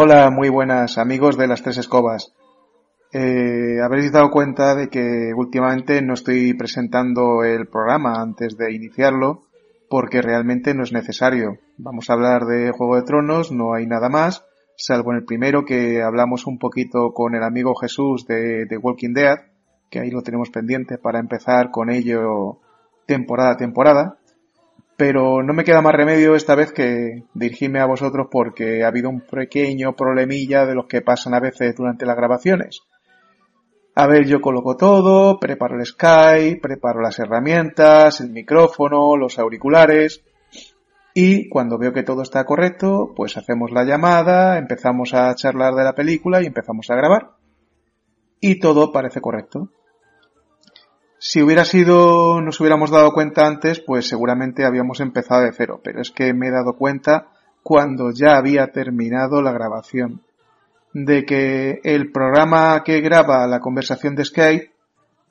Hola, muy buenas amigos de las tres escobas. Eh, habréis dado cuenta de que últimamente no estoy presentando el programa antes de iniciarlo porque realmente no es necesario. Vamos a hablar de Juego de Tronos, no hay nada más, salvo en el primero que hablamos un poquito con el amigo Jesús de, Walking Dead, que ahí lo tenemos pendiente para empezar con ello temporada a temporada pero no me queda más remedio esta vez que dirigirme a vosotros porque ha habido un pequeño problemilla de los que pasan a veces durante las grabaciones. A ver, yo coloco todo, preparo el Skype, preparo las herramientas, el micrófono, los auriculares y cuando veo que todo está correcto, pues hacemos la llamada, empezamos a charlar de la película y empezamos a grabar. Y todo parece correcto. Si hubiera sido, nos hubiéramos dado cuenta antes, pues seguramente habíamos empezado de cero, pero es que me he dado cuenta cuando ya había terminado la grabación de que el programa que graba la conversación de Skype,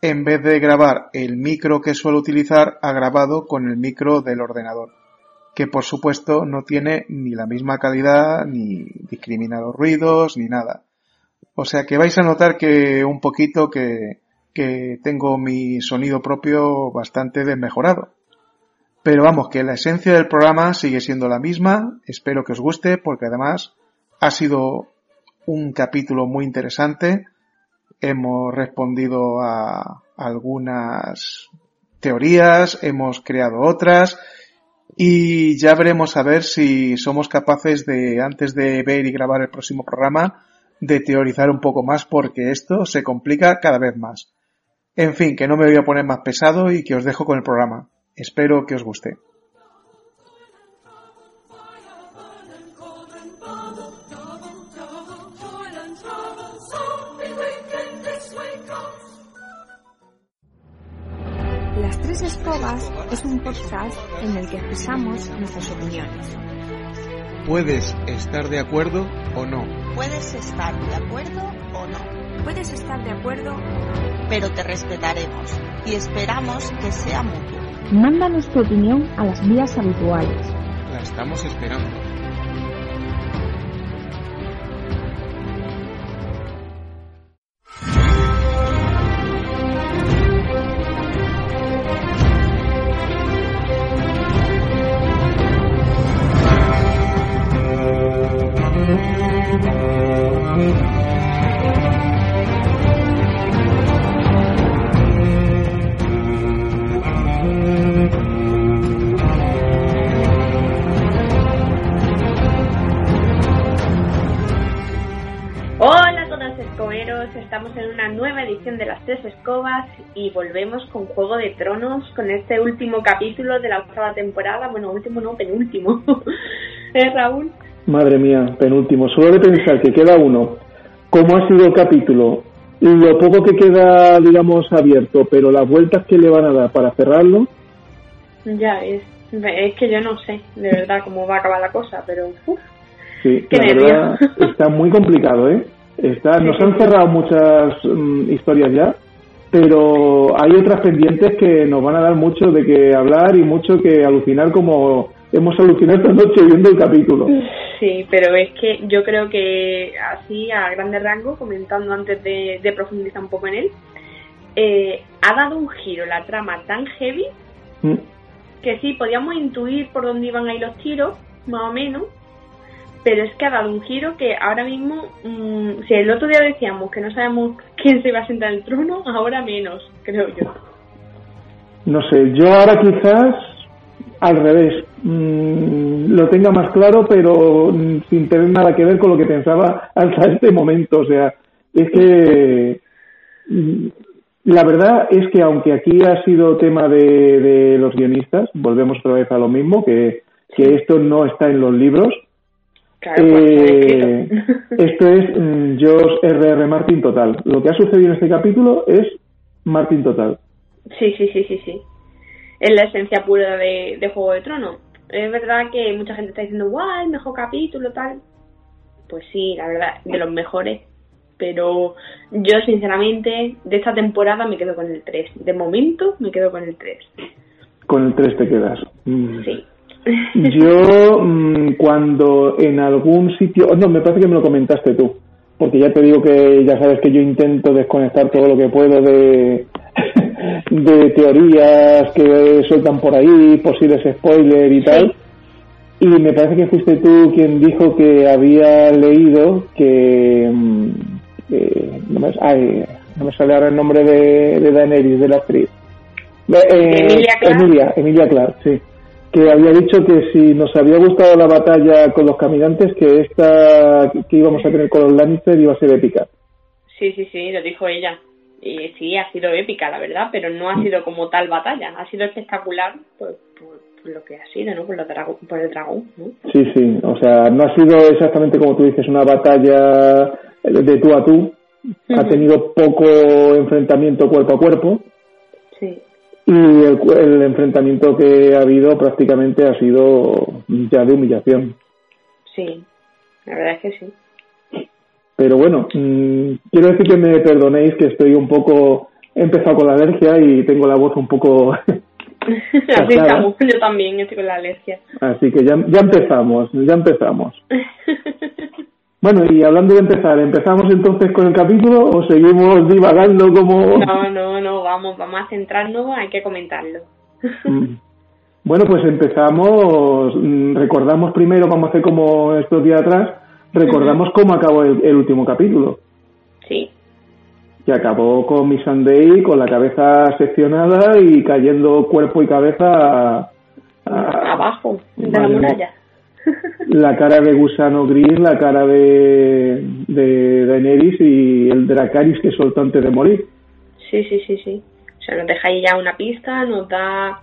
en vez de grabar el micro que suelo utilizar, ha grabado con el micro del ordenador, que por supuesto no tiene ni la misma calidad, ni discrimina los ruidos, ni nada. O sea que vais a notar que un poquito que, que tengo mi sonido propio bastante desmejorado. Pero vamos, que la esencia del programa sigue siendo la misma, espero que os guste porque además ha sido un capítulo muy interesante, hemos respondido a algunas teorías, hemos creado otras y ya veremos a ver si somos capaces de, antes de ver y grabar el próximo programa, de teorizar un poco más porque esto se complica cada vez más. En fin, que no me voy a poner más pesado y que os dejo con el programa. Espero que os guste. Las Tres Escobas es un podcast en el que expresamos nuestras opiniones. Puedes estar de acuerdo o no. Puedes estar de acuerdo o no Puedes estar de acuerdo, pero te respetaremos y esperamos que sea mutuo. Mándanos tu opinión a las vías habituales. La estamos esperando. Escobas y volvemos con Juego de Tronos, con este último capítulo de la octava temporada, bueno, último no, penúltimo, ¿eh Raúl? Madre mía, penúltimo, solo de pensar que queda uno, cómo ha sido el capítulo, lo poco que queda, digamos, abierto, pero las vueltas que le van a dar para cerrarlo. Ya, es, es que yo no sé, de verdad, cómo va a acabar la cosa, pero... Uf, sí, la verdad está muy complicado, ¿eh? Está, nos han cerrado muchas mm, historias ya, pero hay otras pendientes que nos van a dar mucho de que hablar y mucho que alucinar como hemos alucinado esta noche viendo el capítulo. Sí, pero es que yo creo que así a grande rango, comentando antes de, profundizar un poco en él, eh, ha dado un giro la trama tan heavy mm. que sí, podíamos intuir por dónde iban a ir los tiros, más o menos, pero es que ha dado un giro que ahora mismo, mm, si el otro día decíamos que no sabemos quién se va a sentar en el trono, ahora menos, creo yo. No sé, yo ahora quizás al revés, mm, lo tenga más claro, pero mm, sin tener nada que ver con lo que pensaba hasta este momento. O sea, es que mm, la verdad es que aunque aquí ha sido tema de, de los guionistas, volvemos otra vez a lo mismo, que, que esto no está en los libros. Eh, esto es George R.R. R. Martin total. Lo que ha sucedido en este capítulo es Martin total. Sí, sí, sí, sí, sí es la esencia pura de, Juego de Tronos. Es verdad que mucha gente está diciendo, guau, el mejor capítulo, tal. Pues sí, la verdad, de los mejores. Pero yo, sinceramente, de esta temporada me quedo con el 3. De momento, me quedo con el 3. Con el 3 te quedas. Mm. Sí. Yo, mm, cuando en algún sitio. No, me parece que me lo comentaste tú. Porque ya te digo que ya sabes que yo intento desconectar todo lo que puedo de, de teorías que sueltan por ahí, posibles spoilers y tal. Y me parece que fuiste tú quien dijo que había leído que. Mm, no, me, no, me, sale ahora el nombre de, de Daenerys, de la actriz. Eh, Emilia, Emilia Clark, sí. Que había dicho que si nos había gustado la batalla con los caminantes, que esta que íbamos a tener con los Lannister iba a ser épica. Sí, sí, sí, lo dijo ella y sí, ha sido épica, la verdad, pero no ha mm. sido como tal batalla. Ha sido espectacular por, lo que ha sido, ¿no? Por, por el dragón, ¿no? Sí, sí. O sea, no ha sido exactamente como tú dices, una batalla de tú a tú. Ha tenido poco enfrentamiento cuerpo a cuerpo. Y el, el enfrentamiento que ha habido prácticamente ha sido ya de humillación. Sí, la verdad es que sí. Pero bueno, mm, quiero decir que me perdonéis que estoy un poco. He empezado con la alergia y tengo la voz un poco. Así estamos, yo también estoy con la alergia. Así que ya, ya empezamos, ya empezamos. bueno, y hablando de empezar, ¿empezamos entonces con el capítulo o seguimos divagando como.? No, no, no, vamos, vamos a centrarnos, hay que comentarlo. Mm. Bueno, pues empezamos, mm, recordamos primero, vamos a hacer como estos días atrás, recordamos cómo acabó el, último capítulo. Sí. Que acabó con Miss Sunday con la cabeza seccionada y cayendo cuerpo y cabeza abajo de la muralla. La cara de gusano gris, la cara de, Daenerys y el Dracarys que soltó antes de morir. Sí, sí, sí, sí. O sea, nos deja ahí ya una pista, nos da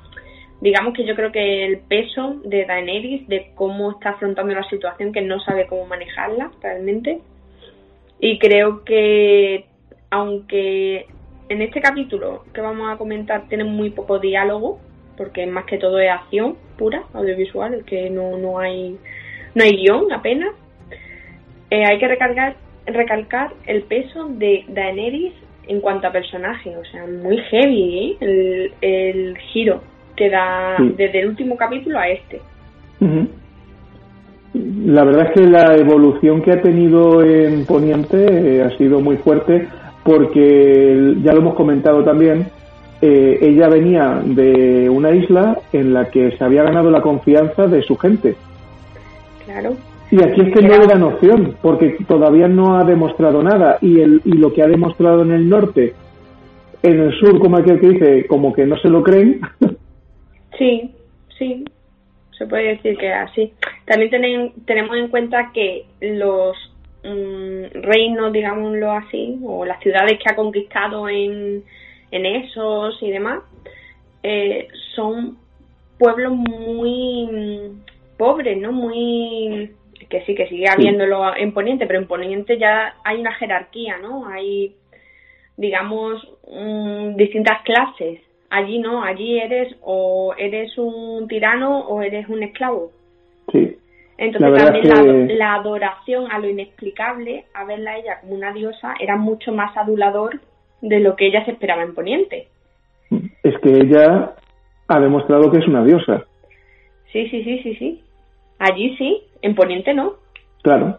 digamos que yo creo que el peso de Daenerys, de cómo está afrontando la situación, que no sabe cómo manejarla realmente. Y creo que, aunque en este capítulo que vamos a comentar tiene muy poco diálogo, porque más que todo es acción pura, audiovisual, que no, no hay no hay guion apenas, eh, hay que recargar, recalcar el peso de Daenerys en cuanto a personaje, o sea, muy heavy ¿eh? el, el giro que da desde el último capítulo a este. La verdad es que la evolución que ha tenido en Poniente eh, ha sido muy fuerte porque ya lo hemos comentado también, eh, ella venía de una isla en la que se había ganado la confianza de su gente. Claro. Y aquí es que no le dan opción, porque todavía no ha demostrado nada. Y, el, y lo que ha demostrado en el norte, en el sur, como aquel que dice, como que no se lo creen, Sí, sí, se puede decir que así. También tenemos en cuenta que los mm, reinos, digámoslo así, o las ciudades que ha conquistado en, en esos y demás, eh, son pueblos muy mm, pobres, ¿no? Muy que sí, que sigue habiéndolo en Poniente, pero en Poniente ya hay una jerarquía, ¿no? Hay, digamos, mm, distintas clases Allí no, allí eres o eres un tirano o eres un esclavo. Sí. Entonces también la, adoración a lo inexplicable, a verla a ella como una diosa, era mucho más adulador de lo que ella se esperaba en Poniente. Es que ella ha demostrado que es una diosa. Sí, sí, sí, sí, sí. Allí sí, en Poniente no. Claro.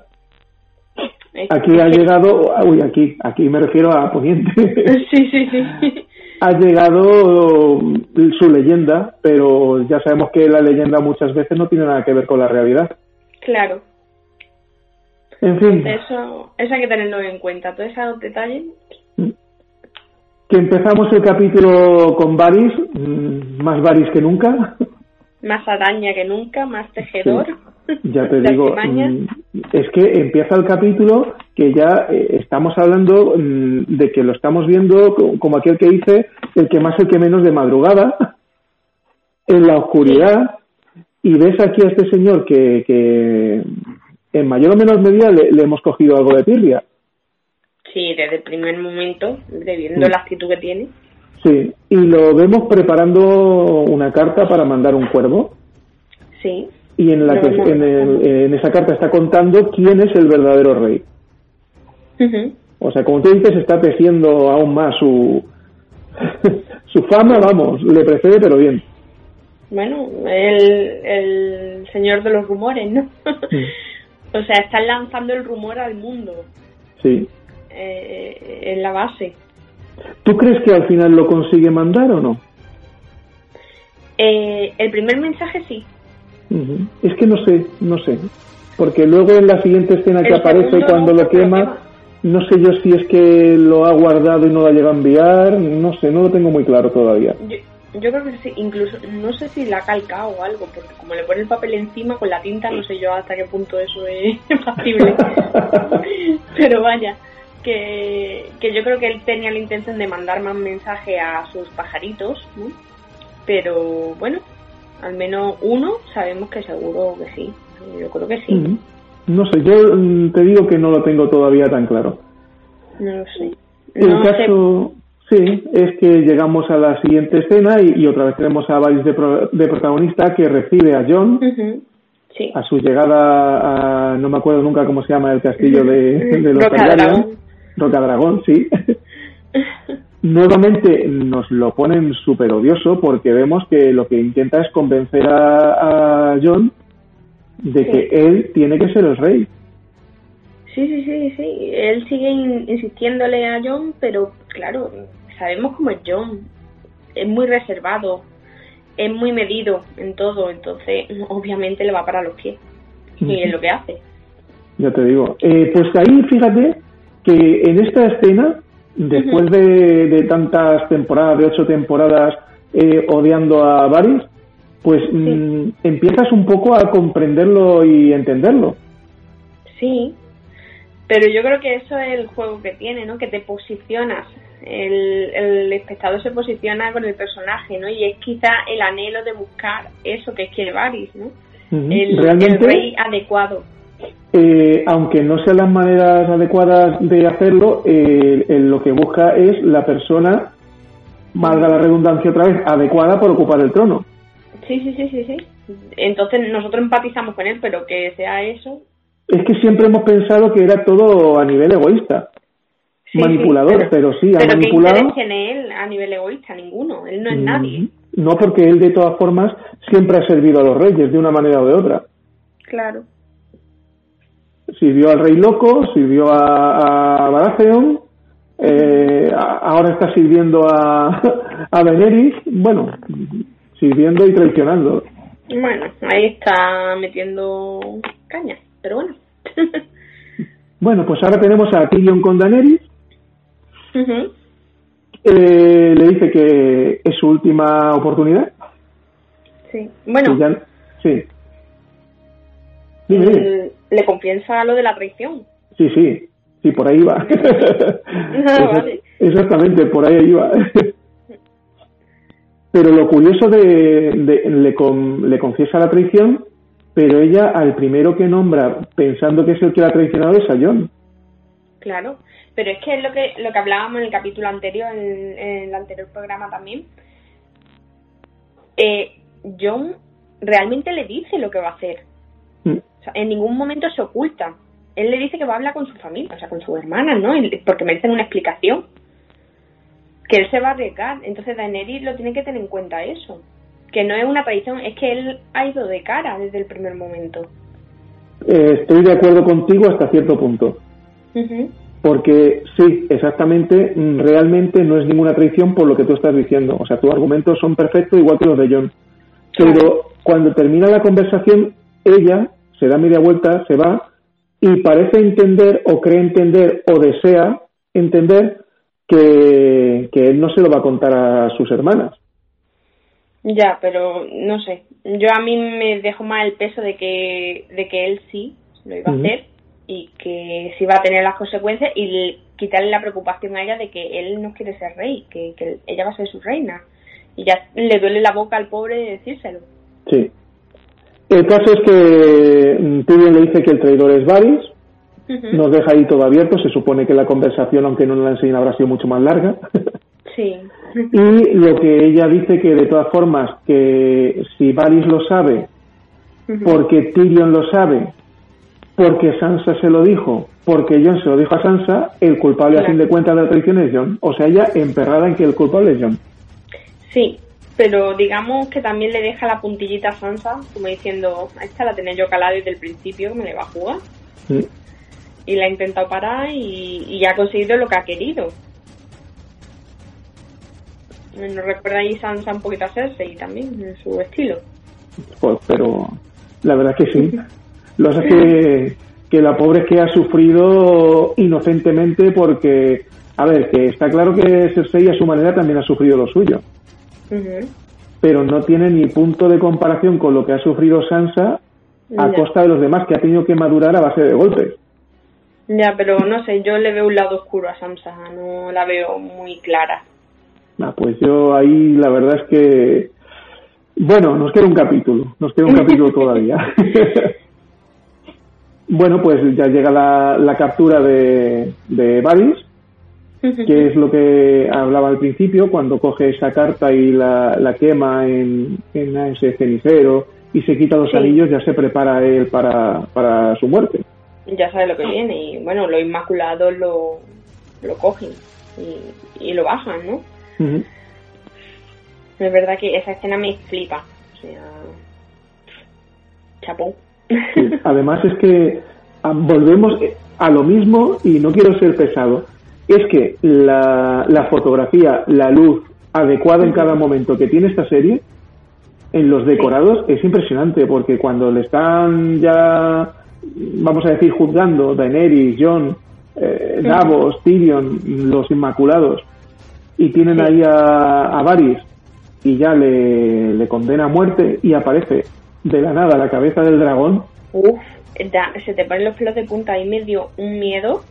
Aquí ha llegado, uy, aquí, aquí me refiero a Poniente. Sí, sí, sí ha llegado su leyenda, pero ya sabemos que la leyenda muchas veces no tiene nada que ver con la realidad. Claro. En fin. Eso, eso hay que tenerlo en cuenta, todos esos detalles. Que empezamos el capítulo con Varys, mm, más Varys que nunca. Más araña que nunca, más tejedor. Ya te digo, mm, es que empieza el capítulo que ya eh, estamos hablando mm, de que lo estamos viendo como aquel que dice el que más, el que menos de madrugada, en la oscuridad, y ves aquí a este señor que, que en mayor o menor medida le, hemos cogido algo de tirria. Sí, desde el primer momento, viendo la actitud que tiene. Sí, y lo vemos preparando una carta para mandar un cuervo. Sí. Y en, la que, en, esa carta está contando quién es el verdadero rey. O sea, como tú dices, está teciendo aún más su, su fama, vamos, le precede, pero bien. Bueno, el, el señor de los rumores, ¿no? o sea, están lanzando el rumor al mundo. Sí. Eh, en la base. ¿Tú crees que al final lo consigue mandar o no? Eh, el primer mensaje sí. Es que no sé, no sé. Porque luego en la siguiente escena que aparece cuando lo quema, no sé yo si es que lo ha guardado y no lo ha llegado a enviar, no sé, no lo tengo muy claro todavía. Yo, creo que sí, incluso, no sé si la ha calcado o algo, porque como le pone el papel encima con la tinta, no sé yo hasta qué punto eso es factible. Pero vaya que, yo creo que él tenía la intención de mandar más mensaje a sus pajaritos, ¿no? Pero bueno, al menos uno sabemos que seguro que sí. Yo creo que sí. No sé, yo mm, te digo que no lo tengo todavía tan claro. No lo sé. El caso, sí, es que llegamos a la siguiente escena y, otra vez tenemos a Varys de, protagonista que recibe a John. A su llegada a, no me acuerdo nunca cómo se llama el castillo de, de los Targaryen. Roca Dragón, sí. Nuevamente nos lo ponen súper odioso porque vemos que lo que intenta es convencer a, John de que él tiene que ser el rey. Sí, sí, sí, sí. Él sigue insistiéndole a John, pero claro, sabemos cómo es John. Es muy reservado, es muy medido en todo, entonces obviamente le va para los pies. Y es lo que hace. Ya te digo. Eh, pues ahí, fíjate, que en esta escena, después de, tantas temporadas, de ocho temporadas eh, odiando a Varys, pues mm, empiezas un poco a comprenderlo y entenderlo. Sí, pero yo creo que eso es el juego que tiene, ¿no? Que te posicionas, el, el espectador se posiciona con el personaje, ¿no? Y es quizá el anhelo de buscar eso que quiere Varys, ¿no? el, el rey adecuado. Eh, aunque no sean las maneras adecuadas de hacerlo, eh, lo que busca es la persona, valga la redundancia otra vez, adecuada por ocupar el trono. Sí, sí, sí, sí, sí. Entonces nosotros empatizamos con él, pero que sea eso. Es que siempre hemos pensado que era todo a nivel egoísta. manipulador, pero, sí, ha manipulado. tiene él a nivel egoísta? Ninguno. Él no es mm, nadie. No, porque él de todas formas siempre ha servido a los reyes de una manera o de otra. Claro sirvió al Rey Loco, sirvió a, a Baratheon, eh, ahora está sirviendo a, a Daenerys, bueno, sirviendo y traicionando. Bueno, ahí está metiendo caña, pero bueno. bueno, pues ahora tenemos a Tyrion con Daenerys. eh, le dice que es su última oportunidad. Sí, bueno. sí. Dime, le confiesa lo de la traición. Sí, sí, sí, por ahí va. Ah, exactamente, por ahí iba. pero lo curioso de, le, le confiesa la traición, pero ella al primero que nombra pensando que es el que la ha traicionado es a John. Claro, pero es que es lo que lo que hablábamos en el capítulo anterior, en, el anterior programa también. Eh, John realmente le dice lo que va a hacer en ningún momento se oculta. Él le dice que va a hablar con su familia, o sea, con su hermana, ¿no? Porque merecen una explicación. Que él se va a arriesgar. Entonces Daenerys lo tiene que tener en cuenta eso. Que no es una traición, es que él ha ido de cara desde el primer momento. Eh, estoy de acuerdo contigo hasta cierto punto. Porque sí, exactamente, realmente no es ninguna traición por lo que tú estás diciendo. O sea, tus argumentos son perfectos igual que los de John. Pero cuando termina la conversación, ella se da media vuelta, se va y parece entender o cree entender o desea entender que, él no se lo va a contar a sus hermanas. Ya, pero no sé. Yo a mí me dejo más el peso de que, de que él sí lo iba a hacer y que sí va a tener las consecuencias y quitarle la preocupación a ella de que él no quiere ser rey, que, que ella va a ser su reina. Y ya le duele la boca al pobre de decírselo. Sí. El caso es que mm, Tyrion le dice que el traidor es Varys, nos deja ahí todo abierto, se supone que la conversación, aunque no la enseñen, habrá sido mucho más larga. Sí. y lo que ella dice que de todas formas, que si Varys lo sabe, porque Tyrion lo sabe, porque Sansa se lo dijo, porque Jon se lo dijo a Sansa, el culpable a fin de cuentas de la traición es Jon. O sea, ella emperrada en que el culpable es Jon. Sí, pero digamos que también le deja la puntillita a Sansa, como diciendo, esta la tenía yo calada desde el principio, que me le va a jugar. Y la ha intentado parar y, y ha conseguido lo que ha querido. Nos recuerda ahí Sansa un poquito a Cersei también, en su estilo. Pues, pero la verdad es que sí. Lo hace que, que la pobre es que ha sufrido inocentemente porque, a ver, que está claro que Cersei a su manera también ha sufrido lo suyo. Pero no tiene ni punto de comparación con lo que ha sufrido Sansa a costa de los demás, que ha tenido que madurar a base de golpes. Ya, pero no sé, yo le veo un lado oscuro a Sansa, no la veo muy clara. Ah, pues yo ahí la verdad es que, bueno, nos queda un capítulo, nos queda un capítulo todavía. bueno, pues ya llega la, la captura de, de Varys, que es lo que hablaba al principio, cuando coge esa carta y la, la quema en, en, ese cenicero y se quita los anillos, ya se prepara él para, para su muerte. Ya sabe lo que viene y bueno, los inmaculados lo, lo cogen y, y lo bajan, ¿no? Es verdad que esa escena me flipa. O sea, chapón. además es que ah, volvemos a lo mismo y no quiero ser pesado. Es que la, la fotografía, la luz adecuada en cada momento que tiene esta serie, en los decorados, es impresionante porque cuando le están ya, vamos a decir, juzgando Daenerys, Jon, eh, Davos, Tyrion, los Inmaculados, y tienen ahí a, a Varys y ya le, le, condena a muerte y aparece de la nada la cabeza del dragón. Uf, se te ponen los pelos de punta ahí me dio un miedo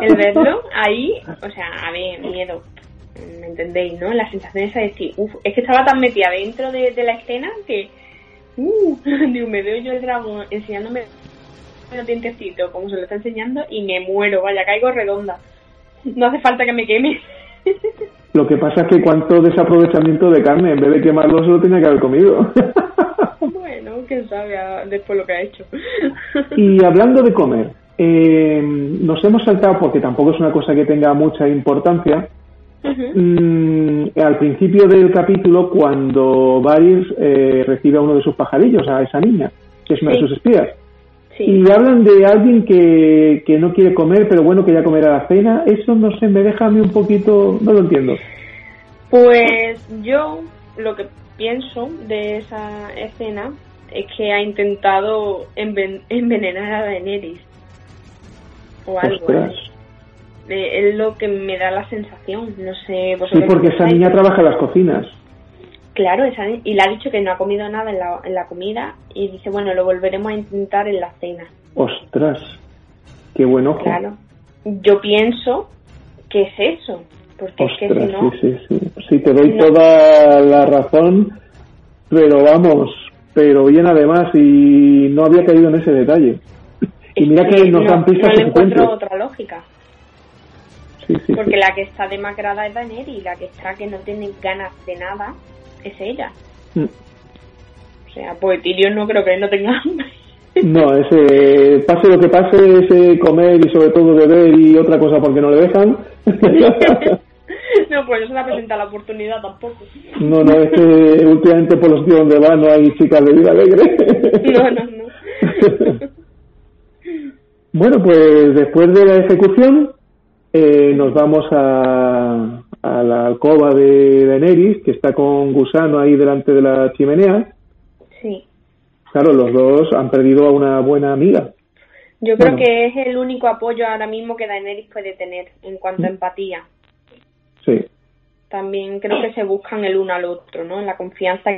el verlo ahí, o sea, a ver, miedo. ¿Me entendéis, no? La sensación esa de decir, uff, es que estaba tan metida dentro de, la escena que, uh, me veo yo el dragón enseñándome los dientecitos como se lo está enseñando y me muero, vaya, caigo redonda. No hace falta que me queme. Lo que pasa es que cuánto desaprovechamiento de carne, en vez de quemarlo, se lo tenía que haber comido. bueno, quién sabe después lo que ha hecho. y hablando de comer, eh, nos hemos saltado, porque tampoco es una cosa que tenga mucha importancia, mm, al principio del capítulo, cuando Varys eh, recibe a uno de sus pajarillos, a esa niña, que es una de sus espías. Y hablan de alguien que, que no quiere comer, pero bueno, que ya comerá la cena. Eso no sé, me deja a mí un poquito, no lo entiendo. Pues yo lo que pienso de esa escena es que ha intentado envenenar a Daenerys o algo. Es lo que me da la sensación, no sé. Sí, porque esa niña trabaja en las cocinas. Claro, esa, y le ha dicho que no ha comido nada en la, en la comida y dice, bueno, lo volveremos a intentar en la cena. Ostras, qué buen ojo. Claro, yo pienso que es eso, porque es que si no... Sí, sí, sí. Sí, te doy toda la razón, pero vamos, pero bien además y no había caído en ese detalle. Y mira que nos no, dan pistas no le encuentro otra lógica. Sí, sí, porque la que está demacrada es Daenerys y la que está que no tiene ganas de nada es ella. Mm. O sea, pues Tyrion no creo que no tenga hambre. No, ese, pase lo que pase, ese comer y sobre todo beber y otra cosa porque no le dejan. no, pues no se le presenta la oportunidad tampoco. No, no, es que últimamente por los tíos donde va no hay chicas de vida alegre. no, no, no. bueno, pues después de la ejecución eh, nos vamos a, a la alcoba de Daenerys, que está con Gusano ahí delante de la chimenea. Sí. Claro, los dos han perdido a una buena amiga. Yo creo bueno. que es el único apoyo ahora mismo que Daenerys puede tener en cuanto a empatía. Sí. También creo que se buscan el uno al otro, ¿no? En la confianza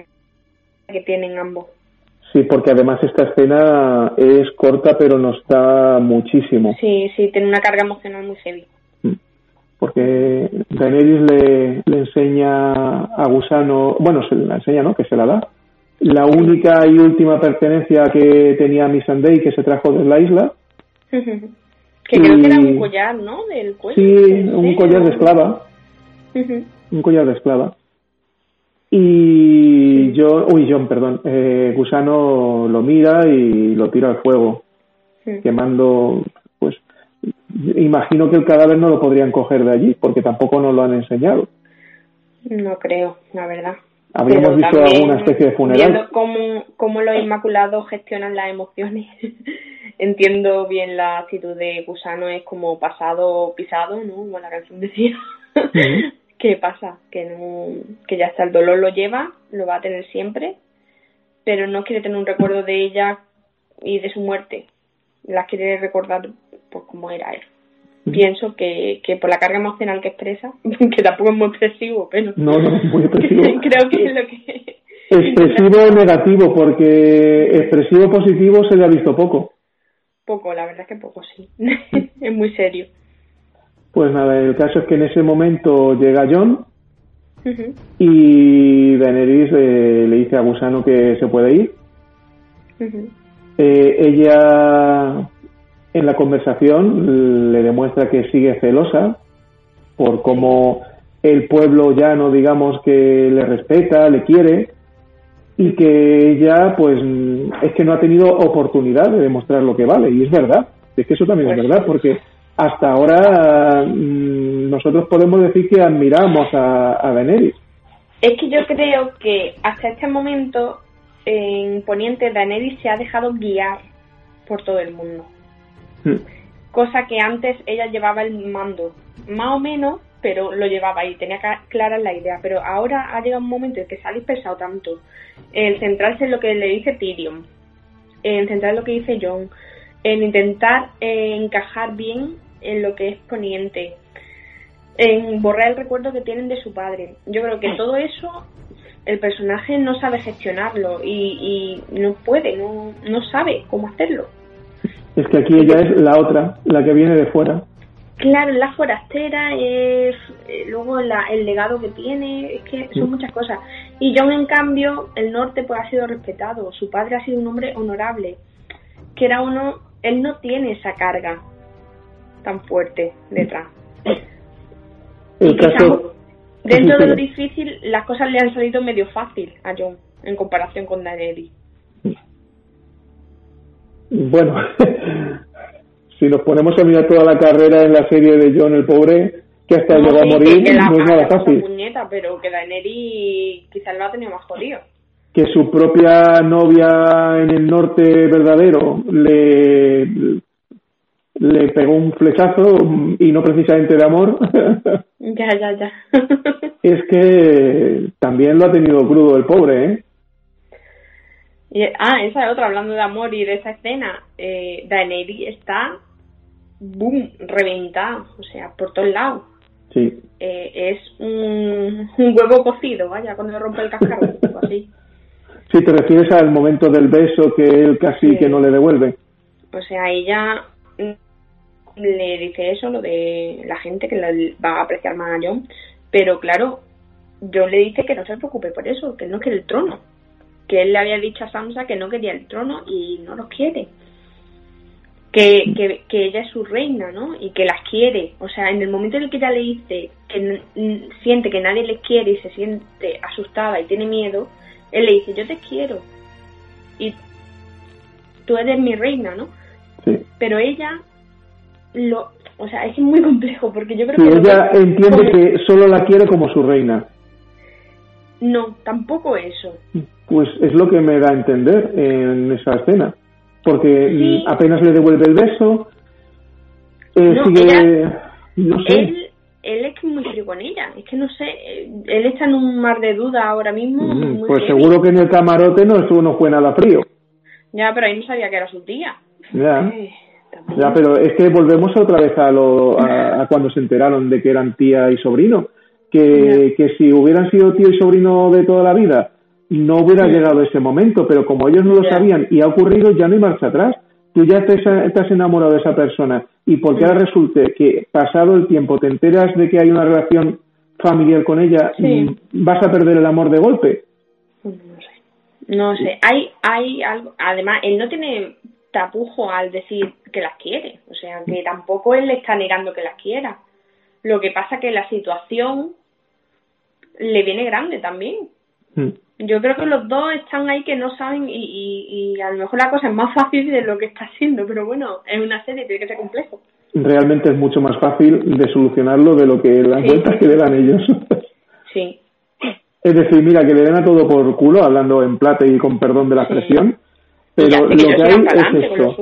que tienen ambos. Sí, porque además esta escena es corta, pero nos da muchísimo. Sí, sí, tiene una carga emocional muy heavy. Porque Daenerys le, le enseña a Gusano, bueno, se la enseña, ¿no? Que se la da. La única y última pertenencia que tenía Missandei que se trajo de la isla. que creo que era un collar, ¿no? Del cuello. Sí, un collar de esclava. Un collar de esclava. Y John, uy, John, perdón, eh, Gusano lo mira y lo tira al fuego, quemando, imagino que el cadáver no lo podrían coger de allí, porque tampoco nos lo han enseñado. No creo, la verdad. Habríamos visto alguna especie de funeral. Viendo cómo, cómo los Inmaculados gestionan las emociones, entiendo bien la actitud de Gusano, es como pasado pisado, ¿no? Como la canción decía. ¿Qué pasa? Que, no, que ya está, el dolor lo lleva, lo va a tener siempre, pero no quiere tener un recuerdo de ella y de su muerte. La quiere recordar por cómo era él. Pienso que, que por la carga emocional que expresa, que tampoco es muy expresivo, pero. No, no, muy expresivo. creo que es lo que. Expresivo negativo, porque expresivo positivo se le ha visto poco. Poco, la verdad es que poco, sí. es muy serio. Pues nada, el caso es que en ese momento llega John y Daenerys eh, le dice a Gusano que se puede ir. eh, ella en la conversación le demuestra que sigue celosa por cómo el pueblo llano, digamos, que le respeta, le quiere y que ella, pues, es que no ha tenido oportunidad de demostrar lo que vale. Y es verdad, es que eso también es verdad, porque hasta ahora mmm, nosotros podemos decir que admiramos a, a Daenerys. Es que yo creo que hasta este momento en Poniente Daenerys se ha dejado guiar por todo el mundo. Hmm. Cosa que antes ella llevaba el mando, más o menos, pero lo llevaba y tenía clara la idea. Pero ahora ha llegado un momento en que se ha dispersado tanto en centrarse en lo que le dice Tyrion, en centrar en lo que dice Jon, en intentar eh, encajar bien en lo que es Poniente, en borrar el recuerdo que tienen de su padre. Yo creo que todo eso el personaje no sabe gestionarlo y, y no puede, no, no sabe cómo hacerlo. Es que aquí ella es la otra, la que viene de fuera. Claro, la forastera es eh, luego la, el legado que tiene, es que son muchas cosas. Y John, en cambio, el norte pues ha sido respetado, su padre ha sido un hombre honorable, que era uno, él no tiene esa carga tan fuerte detrás. El caso... dentro de lo difícil, las cosas le han salido medio fácil a John en comparación con Daenerys. Bueno, si nos ponemos a mirar toda la carrera en la serie de John el pobre, que hasta No, llegó a morir, que la no es nada fácil. puñeta, pero que Daenerys quizás lo ha tenido más jodido. Que su propia novia en el norte verdadero le, le pegó un flechazo y no precisamente de amor, Ya, ya, ya. es que también lo ha tenido crudo el pobre, ¿eh? Y- ah, esa es otra, hablando de amor y de esa escena. Eh, Daenerys está, boom, reventada, o sea, por todos lados. Sí. Eh, es un, un huevo cocido, vaya, cuando le rompe el cascarón, o así. Si te refieres al momento del beso que él casi Sí. que no le devuelve. O sea, ella le dice eso, lo de la gente que la- va a apreciar más a John, pero claro, John le dice que no se preocupe por eso, que él no quiere el trono, que él le había dicho a Sansa que no quería el trono y no lo quiere. Que, que, que ella es su reina, ¿no? Y que las quiere. O sea, en el momento en el que ella le dice que siente que nadie le quiere y se siente asustada y tiene miedo, él le dice, yo te quiero. Y tú eres mi reina, ¿no? Sí. pero ella lo o sea es muy complejo porque yo creo Sí, que ella entiende como- que solo la quiere como su reina. no tampoco eso Pues es lo que me da a entender en esa escena. Porque Sí. apenas le devuelve el beso, eh, No, sigue. ella- no sé. él él es muy frío con ella es que no sé eh, él está en un mar de dudas ahora mismo Mm, muy pues seguro que en el camarote no, eso no fue nada frío. ya pero ahí no sabía que era su tía Ya. Eh. Ya, pero es que volvemos otra vez a, lo, a, a cuando se enteraron de que eran tía y sobrino. que, que si hubieran sido tío y sobrino de toda la vida, no hubiera llegado ese momento, pero como ellos no lo sabían y ha ocurrido, ya no hay marcha atrás. Tú ya te, estás enamorado de esa persona y porque ahora resulte que pasado el tiempo te enteras de que hay una relación familiar con ella, mm, vas a perder el amor de golpe. No sé. No sé. Hay, hay algo. Además, él no tiene tapujo al decir que las quiere. O sea, que tampoco él le está negando que las quiera. Lo que pasa que la situación le viene grande también. Mm. Yo creo que los dos están ahí que no saben y, y, a lo mejor la cosa es más fácil de lo que está haciendo, pero bueno, es una serie, tiene que ser complejo. Realmente es mucho más fácil de solucionarlo de lo que las vueltas que le dan ellos. Sí. Es decir, mira, que le den a todo por culo, hablando en plata y con perdón de la expresión, pero lo que hay es esto.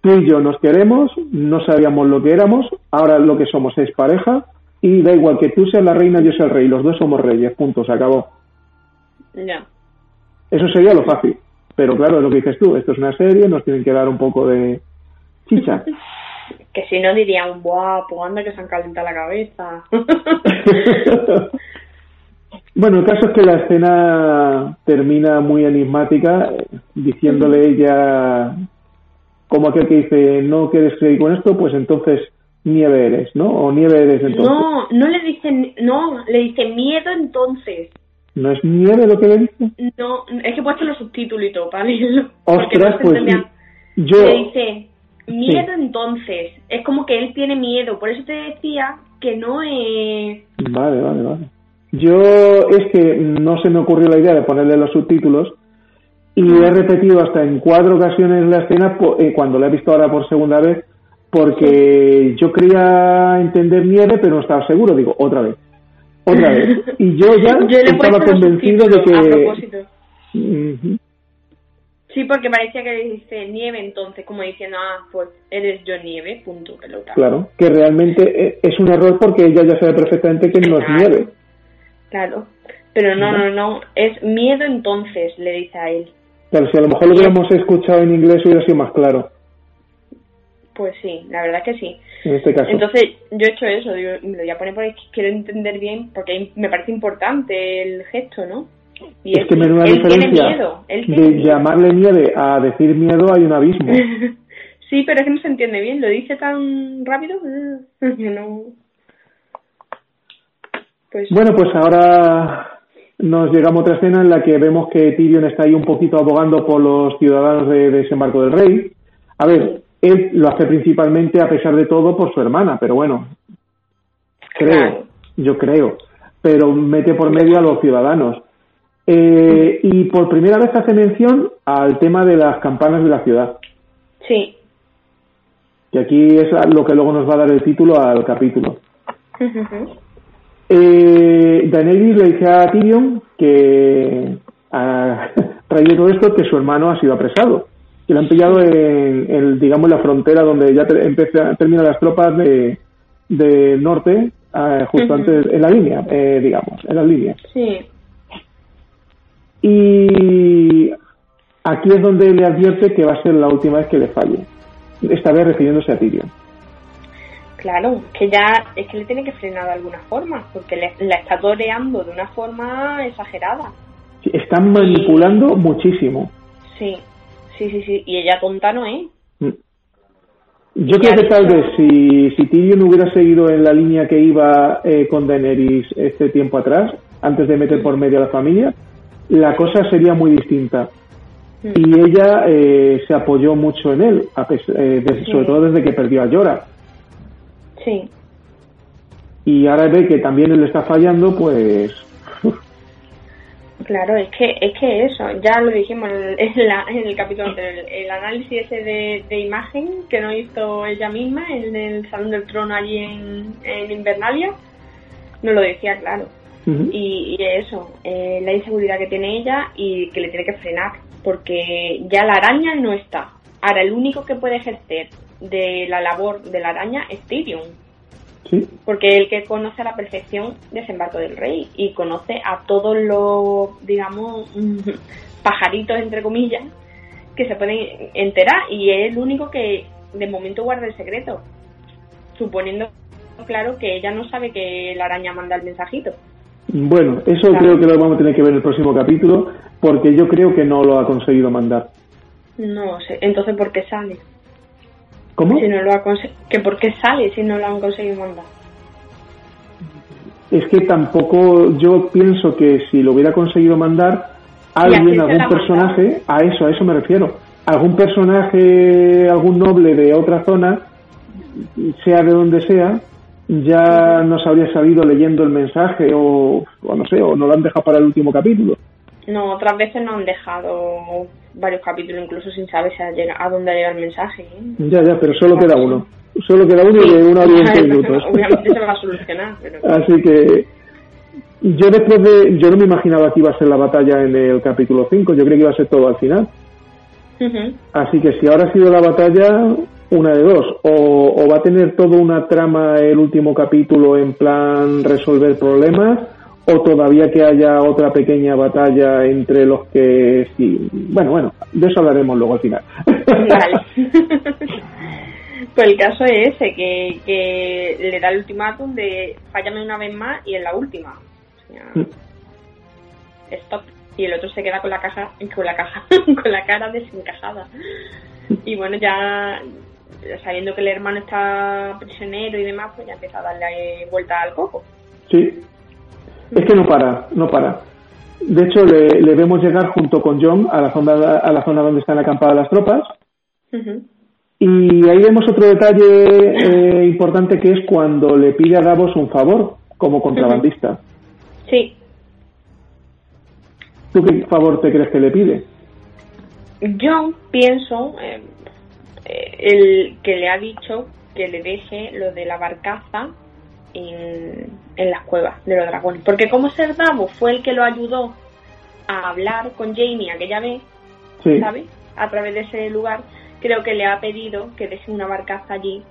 Tú y yo nos queremos, no sabíamos lo que éramos, ahora lo que somos es pareja y da igual que tú seas la reina, yo sea el rey, los dos somos reyes, punto, se acabó. Ya. Eso sería lo fácil. Pero claro, es lo que dices tú, esto es una serie, nos tienen que dar un poco de chicha. que si no dirían, guau, pues anda que se han calentado la cabeza. bueno, el caso es que la escena termina muy enigmática, diciéndole ella, como aquel que dice, no quieres seguir con esto, pues entonces nieve eres, ¿no? O nieve eres entonces. No, no le dicen, no, le dice miedo entonces. ¿No es nieve lo que le dice? No, es que he puesto los subtítulos y todo para leerlo. Ostras, pues yo... Le dice, miedo entonces. Es como que él tiene miedo. Por eso te decía que no es... Vale, vale, vale. Yo es que no se me ocurrió la idea de ponerle los subtítulos y he repetido hasta en cuatro ocasiones la escena eh, cuando la he visto ahora por segunda vez porque yo quería entender nieve pero no estaba seguro. Digo, otra vez otra vez. Y yo ya estaba convencido de que... A propósito. Sí, porque parecía que dice nieve entonces, como diciendo, ah, pues eres yo nieve, punto, pelota. Claro, que realmente e, es un error porque ella ya sabe perfectamente que no es nieve. Claro, pero no, no, no, es miedo entonces, le dice a él. Claro, si a lo mejor lo hubiéramos escuchado en inglés hubiera sido más claro. Pues sí, la verdad que sí. En este caso. Entonces, yo he hecho eso, digo, me lo voy a poner porque quiero entender bien, porque me parece importante el gesto, ¿no? Y es que me da una diferencia de llamarle nieve a decir miedo hay un abismo. sí, pero es que no se entiende bien, lo dice tan rápido no... Pues... Bueno, pues ahora nos llegamos a otra escena en la que vemos que Tyrion está ahí un poquito abogando por los ciudadanos de desembarco del rey. A ver, él lo hace principalmente, a pesar de todo, por su hermana, pero bueno, creo, yo creo, pero mete por medio a los ciudadanos. Eh, y por primera vez hace mención al tema de las campanas de la ciudad. Sí. Y aquí es lo que luego nos va a dar el título al capítulo. eh, Daenerys le dice a Tyrion que, a raíz todo esto, que su hermano ha sido apresado que lo han pillado en, en, digamos, la frontera donde ya terminan las tropas de, de norte, eh, justo antes, en la línea, eh, digamos, en la línea. Sí. Y aquí es donde le advierte que va a ser la última vez que le falle, esta vez refiriéndose a Tyrion. Claro, que ya es que le tiene que frenar de alguna forma, porque le, la está toreando de una forma exagerada. están manipulando muchísimo. Sí. Sí, sí, sí. Y ella tonta no es. Mm. Yo creo que tal vez si, si Tyrion hubiera seguido en la línea que iba eh, con Daenerys este tiempo atrás, antes de meter por medio a la familia, la cosa sería muy distinta. Mm. Y ella eh, se apoyó mucho en él, eh, sobre todo desde que perdió a Llora. Sí. Y ahora ve que también él está fallando, pues Claro, es que es que eso, ya lo dijimos en, la, en el capítulo anterior, el, análisis ese de, imagen que no hizo ella misma en el Salón del Trono allí en, en Invernalia, no lo decía claro. y, eso, eh, la inseguridad que tiene ella y que le tiene que frenar, porque ya la araña no está. Ahora, el único que puede ejercer de la labor de la araña es Tyrion porque el que conoce a la perfección desembarco del rey y conoce a todos los, digamos, pajaritos, entre comillas, que se pueden enterar y es el único que de momento guarda el secreto, suponiendo, claro, que ella no sabe que la araña manda el mensajito. Bueno, eso creo que lo vamos a tener que ver en el próximo capítulo, porque yo creo que no lo ha conseguido mandar. No sé, entonces ¿por qué sale? ¿Cómo? Si no lo ha ¿Que ¿Por qué sale si no lo han conseguido mandar? Es que tampoco, yo pienso que si lo hubiera conseguido mandar, alguien, algún personaje, a eso, a eso me refiero, algún personaje, algún noble de otra zona, sea de donde sea, ya nos habría sabido leyendo el mensaje o, no sé, o no lo han dejado para el último capítulo. No, otras veces no han dejado varios capítulos incluso sin saber si a, dónde llega el mensaje. ¿eh? Ya, ya, pero solo queda uno. Solo queda uno de una hora y minutos. Obviamente se va a solucionar. Pero... Así que yo después de... Yo no me imaginaba que iba a ser la batalla en el capítulo 5. Yo creí que iba a ser todo al final. Así que si ahora ha sido la batalla, una de dos. O, va a tener toda una trama el último capítulo en plan resolver problemas, o todavía que haya otra pequeña batalla entre los que sí. Bueno, bueno, de eso hablaremos luego al final. Vale. pues el caso es ese, que, que le da el ultimátum de fállame una vez más y en la última. O mm. stop y el otro se queda con la caja con la caja con la cara desencajada y bueno ya sabiendo que el hermano está prisionero y demás pues ya empieza a darle vuelta al coco sí es que no para no para. De hecho le, vemos llegar junto con John a la zona a la zona donde están acampadas las tropas. Y ahí vemos otro detalle eh, importante que es cuando le pide a Davos un favor como contrabandista. Sí. ¿Tú qué favor te crees que le pide? Yo pienso eh, eh, el que le ha dicho que le deje lo de la barcaza en, las cuevas de los dragones. Porque como Ser Davos fue el que lo ayudó a hablar con Jamie aquella vez, ¿sabes? A través de ese lugar, creo que le ha pedido que deje una barcaza allí,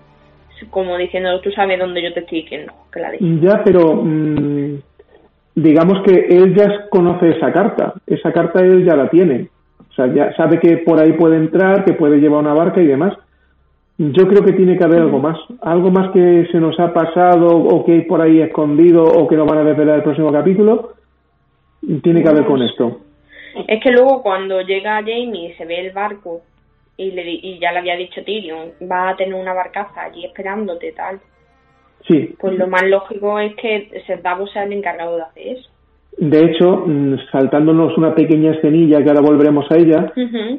como diciendo, tú sabes dónde yo te estoy diciendo que la deje. Ya, pero mm, digamos que él ya conoce esa carta, esa carta él ya la tiene, o sea, ya sabe que por ahí puede entrar, que puede llevar una barca y demás. Yo creo que tiene que haber algo más, algo más que se nos ha pasado o que hay por ahí escondido o que nos van a desvelar el próximo capítulo, tiene que haber con esto. Es que luego cuando llega Jamie y se ve el barco y, le, y ya le había dicho Tyrion, va a tener una barcaza allí esperándote tal, Sí. Pues lo más lógico es que Davos sea el encargado de hacer eso. De hecho, mm, saltándonos una pequeña escenilla, que ahora volveremos a ella,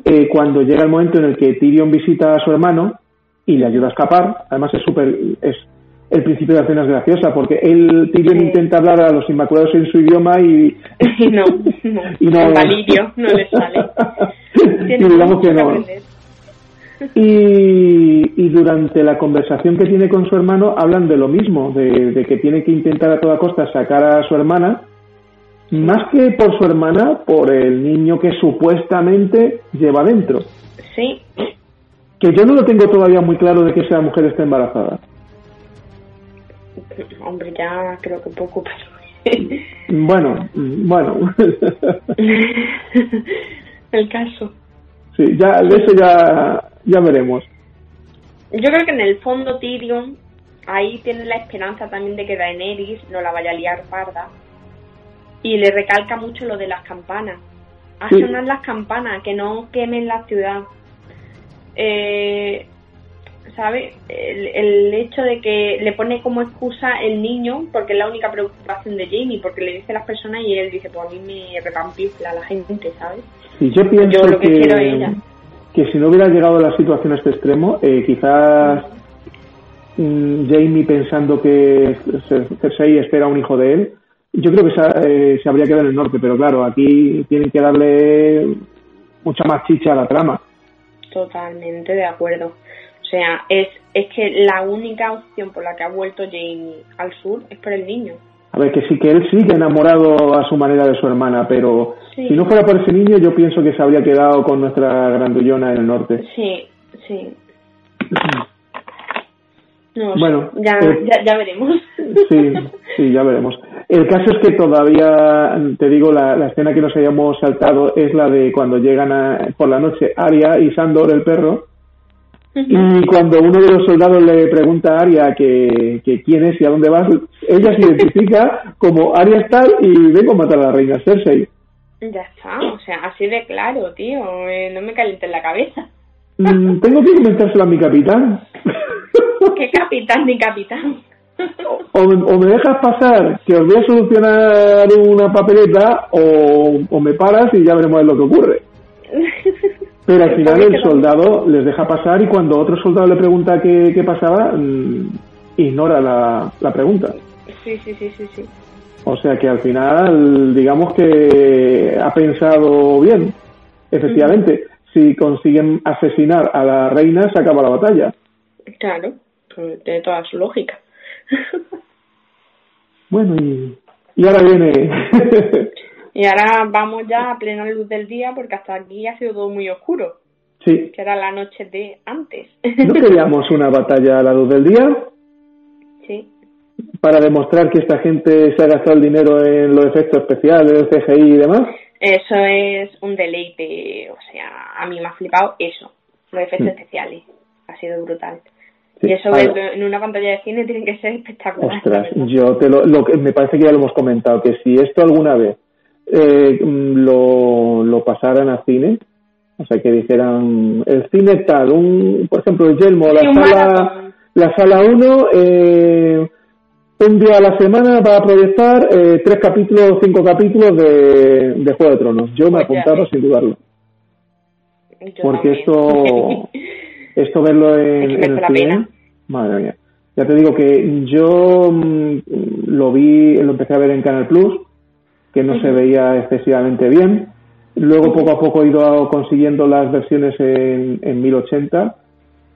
eh, cuando llega el momento en el que Tyrion visita a su hermano y le ayuda a escapar, además es súper, es el principio de la escena es graciosa, porque él, Tyrion intenta hablar a los Inmaculados en su idioma y... no, no, y no, no le sale. y digamos que no. Y, durante la conversación que tiene con su hermano hablan de lo mismo, de, que tiene que intentar a toda costa sacar a su hermana, más que por su hermana, por el niño que supuestamente lleva dentro. Sí. Que yo no lo tengo todavía muy claro de que esa mujer está embarazada. Hombre, ya creo que poco, bueno, bueno. el caso. Sí, ya, de eso ya, ya veremos. Yo creo que en el fondo Tyrion ahí tiene la esperanza también de que Daenerys no la vaya a liar parda. Y le recalca mucho lo de las campanas. A sonar las campanas, que no quemen la ciudad. Eh, ¿Sabe? El, el, hecho de que le pone como excusa el niño, porque es la única preocupación de Jamie, porque le dice a las personas y él dice, pues a mí me recampifla la gente, ¿sabes? Y yo pienso que, si no hubiera llegado la situación a este extremo, eh, quizás mm, Jamie pensando que Cersei espera un hijo de él, yo creo que se, eh, se, habría quedado en el norte, pero claro, aquí tienen que darle mucha más chicha a la trama. Totalmente de acuerdo. O sea, es, es que la única opción por la que ha vuelto Jamie al sur es por el niño. A ver, que sí, que él sigue enamorado a su manera de su hermana, pero si no fuera por ese niño, yo pienso que se habría quedado con nuestra grandullona en el norte. Sí, sí. bueno, ya, eh, ya, ya, veremos. Sí, sí, ya veremos. El caso es que todavía, te digo, la, la escena que nos hayamos saltado es la de cuando llegan a, por la noche Aria y Sandor, el perro, Y cuando uno de los soldados le pregunta a Aria que, que quién es y a dónde vas, ella se identifica como Aria tal y vengo a matar a la reina Cersei. Ya está, o sea, así de claro, tío, eh, no me calientes la cabeza. Mm, tengo que comentárselo a mi capitán. ¿Qué capitán ni capitán? o, o, me dejas pasar que os voy a solucionar una papeleta o, o me paras y ya veremos lo que ocurre. Pero al final el soldado les deja pasar y cuando otro soldado le pregunta qué, qué pasaba, mm, ignora la, la pregunta. Sí, sí, sí, sí, sí. O sea que al final, digamos que ha pensado bien. Efectivamente, si consiguen asesinar a la reina, se acaba la batalla. Claro, pues tiene toda su lógica. bueno, y, y ahora viene. y ahora vamos ya a plena luz del día porque hasta aquí ha sido todo muy oscuro. Sí. Que era la noche de antes. ¿No queríamos una batalla a la luz del día? Para demostrar que esta gente se ha gastado el dinero en los efectos especiales, el CGI y demás? Eso es un deleite, o sea, a mí me ha flipado eso, los efectos mm. especiales, ha sido brutal. Sí. Y eso en una pantalla de cine tiene que ser espectacular. Ostras, yo te lo, lo que me parece que ya lo hemos comentado, que si esto alguna vez eh, lo, lo pasaran a cine, o sea, que dijeran el cine tal, un, por ejemplo, el Yelmo, la sala, la sala 1, eh, un día a la semana va a proyectar eh, tres capítulos, cinco capítulos de, de Juego de Tronos. Yo me apuntaba sin dudarlo. Porque esto, esto verlo en, en el cine, madre mía. Ya te digo que yo mm, lo vi, lo empecé a ver en Canal Plus, que no se veía excesivamente bien. Luego poco a poco he ido consiguiendo las versiones en, en 1080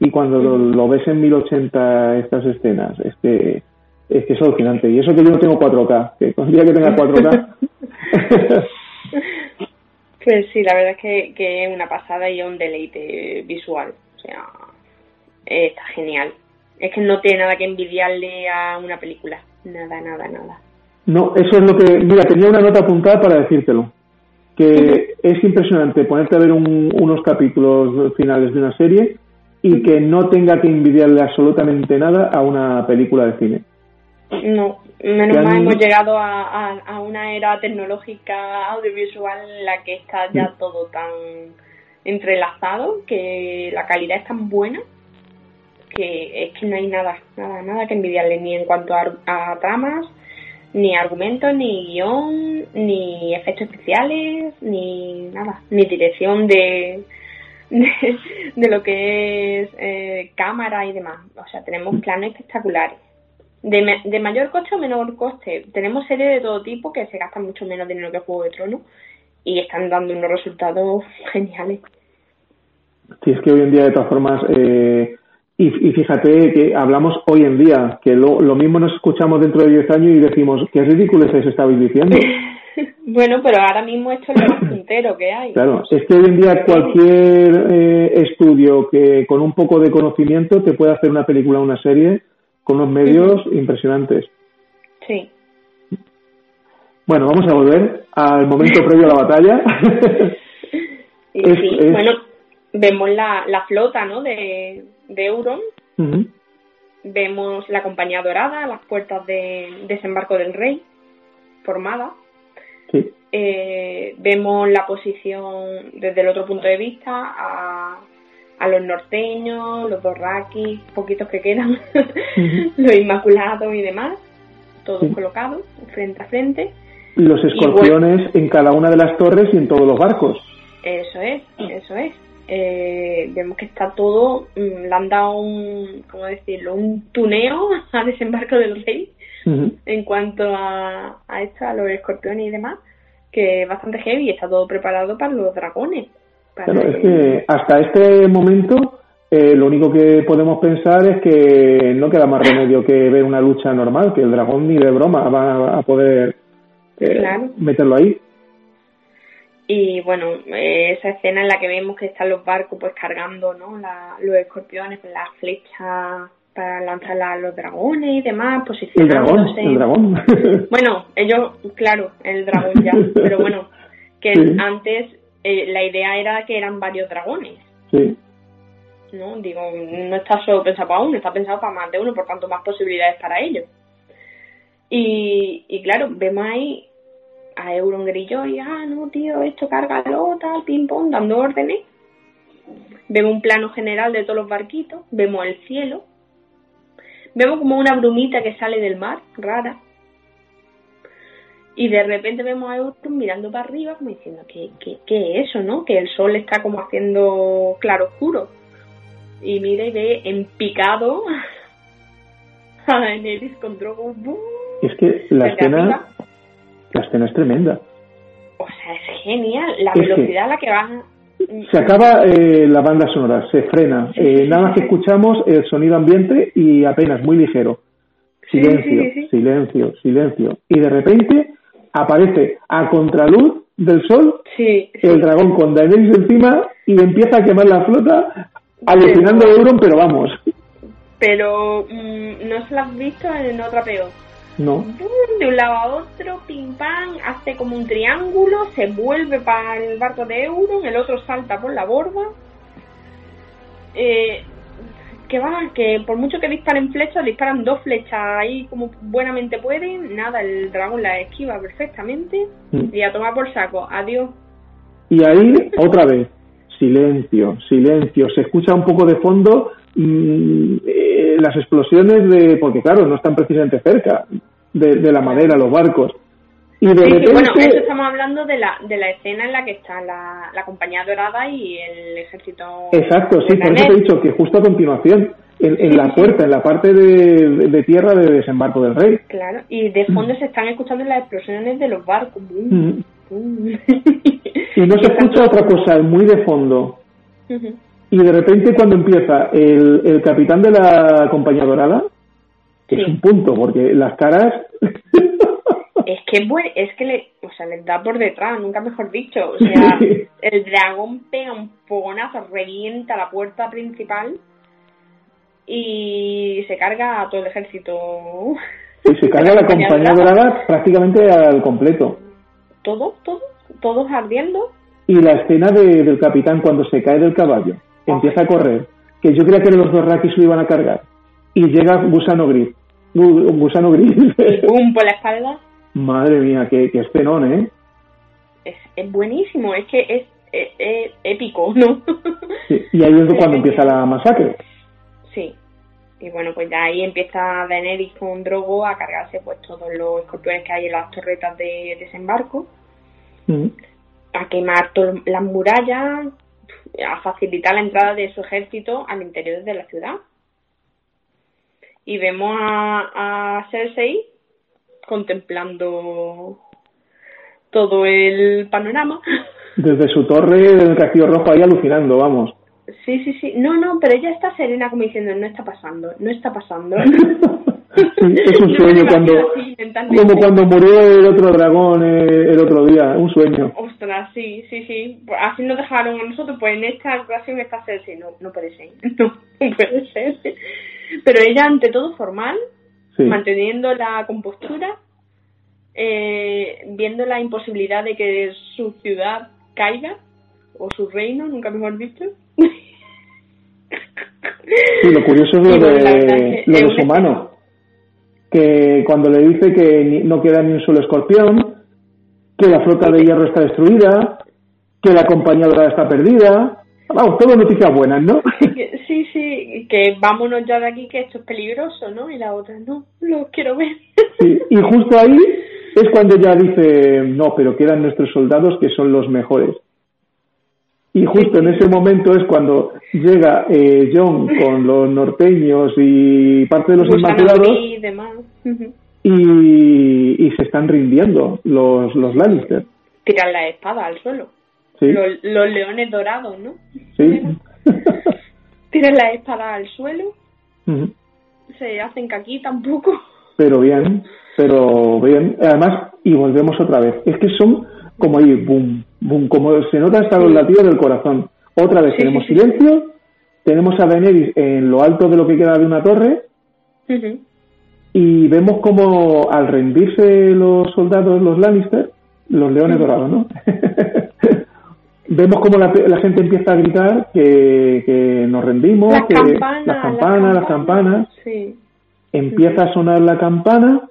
y cuando lo, lo ves en 1080 estas escenas, es que es que es alucinante. Y eso que yo no tengo 4K, que con el día que tenga 4K. pues sí, la verdad es que, que es una pasada y un deleite visual. O sea, está genial. Es que no tiene nada que envidiarle a una película. Nada, nada, nada. No, eso es lo que. Mira, tenía una nota apuntada para decírtelo. Que es impresionante ponerte a ver un, unos capítulos finales de una serie y que no tenga que envidiarle absolutamente nada a una película de cine. No, menos mal hemos llegado a, a, una era tecnológica audiovisual en la que está ya mm. todo tan entrelazado, que la calidad es tan buena que es que no hay nada, nada, nada que envidiarle ni en cuanto a, tramas, ni argumentos, ni guion, ni efectos especiales, ni nada, ni dirección de, de, lo que es eh, cámara y demás. O sea, tenemos mm. planes espectaculares de, de mayor coste o menor coste. Tenemos series de todo tipo que se gastan mucho menos dinero que Juego de Tronos y están dando unos resultados geniales. Sí, es que hoy en día, de todas formas, eh, y, fíjate que hablamos hoy en día, que lo, lo mismo nos escuchamos dentro de 10 años y decimos, qué ridículo es eso estabais diciendo. bueno, pero ahora mismo esto es lo más puntero que hay. Claro, es que hoy en día cualquier eh, estudio que con un poco de conocimiento te puede hacer una película o una serie con unos medios impresionantes. Sí. Bueno, vamos a volver al momento previo a la batalla. sí, bueno, vemos la, la flota, ¿no? De, de Euron. Vemos la compañía dorada, las puertas de desembarco del rey, formada. Sí. Eh, vemos la posición desde el otro punto de vista a a los norteños, los dorraquis, poquitos que quedan, los inmaculados y demás, todos colocados frente a frente. Y los escorpiones en cada una de las torres y en todos los barcos. Eso es, eso es. Eh, vemos que está todo, mm, le han dado un, ¿cómo decirlo? Un tuneo a desembarco del rey en cuanto a, a esto, a los escorpiones y demás, que es bastante heavy está todo preparado para los dragones. Claro, es que hasta este momento eh, lo único que podemos pensar es que no queda más remedio que ver una lucha normal, que el dragón ni de broma va a poder eh, meterlo ahí. Y bueno, esa escena en la que vemos que están los barcos pues cargando ¿no? los escorpiones con las flechas para lanzar a los dragones y demás. El dragón, el dragón. bueno, ellos, claro, el dragón ya, pero bueno, que antes eh, la idea era que eran varios dragones. Sí. ¿no? Digo, no está solo pensado para uno, está pensado para más de uno, por tanto más posibilidades para ellos. Y, y claro, vemos ahí a Euron Grillo y, ah, no, tío, esto cárgalo, tal, ping pong, dando órdenes. Vemos un plano general de todos los barquitos, vemos el cielo, vemos como una brumita que sale del mar, rara. Y de repente vemos a Euron mirando para arriba como diciendo, ¿qué, qué, qué es eso, no? Que el sol está como haciendo claro oscuro. Y mira y ve en picado a Daenerys con Drogo. Es que la escena, la escena es tremenda. O sea, es genial. La velocidad a la que van. Se acaba eh, la banda sonora, se frena. eh, nada más que escuchamos el sonido ambiente y apenas, muy ligero. Silencio, Sí, sí, sí. silencio, silencio. Y de repente aparece a contraluz del sol Sí, el dragón con Daenerys encima y empieza a quemar la flota, alucinando a Euron, pero vamos, pero mm, no se la has visto en otra peor. no. De un lado a otro, pim pam, hace como un triángulo, se vuelve para el barco de Euron, el otro salta por la borda. Eh, que va, que por mucho que disparen flechas, disparan dos flechas ahí como buenamente pueden, nada, el dragón la esquiva perfectamente Mm. y a tomar por saco, adiós. Y ahí, otra vez, silencio, silencio. Se escucha un poco de fondo mm, eh, las explosiones de, porque claro, no están precisamente cerca de, de la madera, los barcos. Y de Sí, sí, repente, bueno, eso estamos hablando de la, de la escena en la que está la, la compañía dorada y el ejército. exacto, sí, por eso te he dicho que justo a continuación, en, en la puerta, en la parte de, de tierra de desembarco del rey. Claro, y de fondo se están escuchando las explosiones de los barcos. Mm. bum. Y no se escucha otra cosa muy de fondo. Ujú. Y de repente cuando empieza el, el capitán de la compañía dorada, que es Sí. un punto, porque las caras... Es que es que le, o sea, les da por detrás, nunca mejor dicho. O sea, el dragón pega un fogonazo, revienta la puerta principal y se carga a todo el ejército. y se carga la compañía dorada prácticamente al completo. Todo, todo, todos ardiendo. Y la escena de- del capitán cuando se cae del caballo, empieza a correr, que yo creía que los dos rakis lo iban a cargar, y llega Gusano Gris. Gu- Gusano Gris. Pum, por la espalda. Madre mía, qué, qué escenón, ¿eh? Es, es buenísimo, es que es, es- es épico, ¿no? Sí, Y ahí es cuando empieza la masacre. Sí. Y bueno, pues ya ahí empieza Daenerys con Drogo a cargarse pues todos los escorpiones que hay en las torretas de desembarco, Mm. a quemar todas las murallas, a facilitar la entrada de su ejército al interior de la ciudad. Y vemos a, a Cersei contemplando todo el panorama. Desde su torre del castillo rojo ahí alucinando, vamos. Sí, sí, sí. No, no, pero ella está serena como diciendo, no está pasando, no está pasando. Sí, es un sueño cuando, así, como cuando murió el otro dragón eh, el otro día, un sueño. Ostras, sí, sí, sí. Así nos dejaron a nosotros, pues en esta ocasión está Cersei. No, no puede ser, no, no puede ser. Pero ella, ante todo, formal, Sí. manteniendo la compostura, eh, viendo la imposibilidad de que su ciudad caiga, o su reino, nunca mejor dicho. Sí, lo curioso es lo de, lo de su mano. Que cuando le dice que ni- no queda ni un solo escorpión, que la flota de hierro está destruida, que la compañía dorada está perdida. Vamos, todo noticias buenas, ¿no? Que- vámonos ya de aquí, que esto es peligroso, ¿no? Y la otra, no, lo quiero ver. Sí, y justo ahí es cuando ya dice, no, pero quedan nuestros soldados que son los mejores. Y justo en ese momento es cuando llega eh, John con los norteños y parte de los Gusano inmaculados gris y demás. Ujú. y, y se están rindiendo los, los Lannister. Tiran la espada al suelo. Sí, Los, los leones dorados, ¿no? sí. Tiran la espada al suelo, se hacen caquita un poco. pero bien, pero bien. Además, y volvemos otra vez. Es que son como ahí, boom, boom, como se nota hasta los latidos del corazón. Otra vez Sí, tenemos sí, sí. silencio, tenemos a Daenerys en lo alto de lo que queda de una torre y vemos como al rendirse los soldados, los Lannister, los leones dorados, ¿no? vemos como la, gente empieza a gritar que, nos rendimos, las que campanas, las campanas, las campanas. Sí. Empieza a sonar la campana,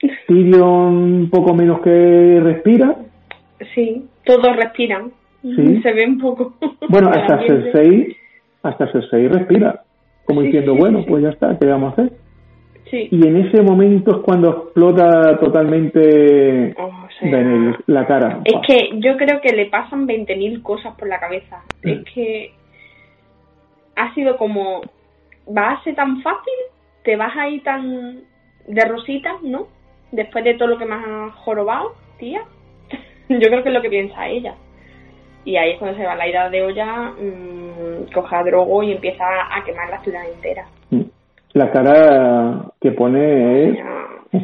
Tyrion un poco menos que respira. Sí, todos respiran. Sí. Se ve un poco. Bueno, hasta Cersei, hasta Cersei respira, como diciendo, bueno, pues ya está, ¿qué vamos a hacer? Sí. Y en ese momento es cuando explota totalmente Oh, la cara. Es que yo creo que le pasan 20.000 cosas por la cabeza. Mm. Es que ha sido como, va a ser tan fácil, te vas a ir tan de rosita, ¿no? Después de todo lo que me has jorobado, tía. yo creo que es lo que piensa ella. Y ahí es cuando se va la ira de olla, mmm, coge a Drogo y empieza a quemar la ciudad entera. La cara que pone es...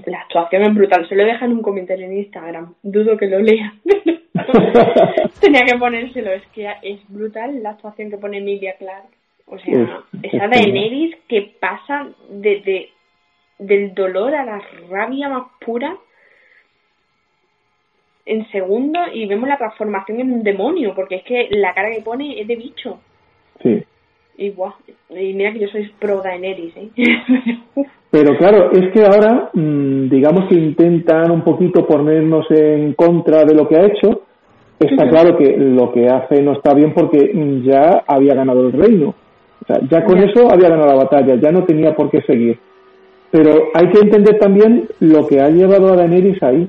La actuación es brutal. Se lo deja en un comentario en Instagram. Dudo que lo lea. Tenía que ponérselo. Es que es brutal la actuación que pone Emilia Clark. O sea, Es- esa es Daenerys que pasa de, de- del dolor a la rabia más pura en segundo y vemos la transformación en un demonio porque es que la cara que pone es de bicho. Sí. Y guau. Y mira que yo soy pro Daenerys, ¿eh? Pero claro, es que ahora, mm, digamos que intentan un poquito ponernos en contra de lo que ha hecho. Está claro que lo que hace no está bien porque mm, ya había ganado el reino. O sea, ya con eso había ganado la batalla, ya no tenía por qué seguir. Pero hay que entender también lo que ha llevado a Daenerys ahí.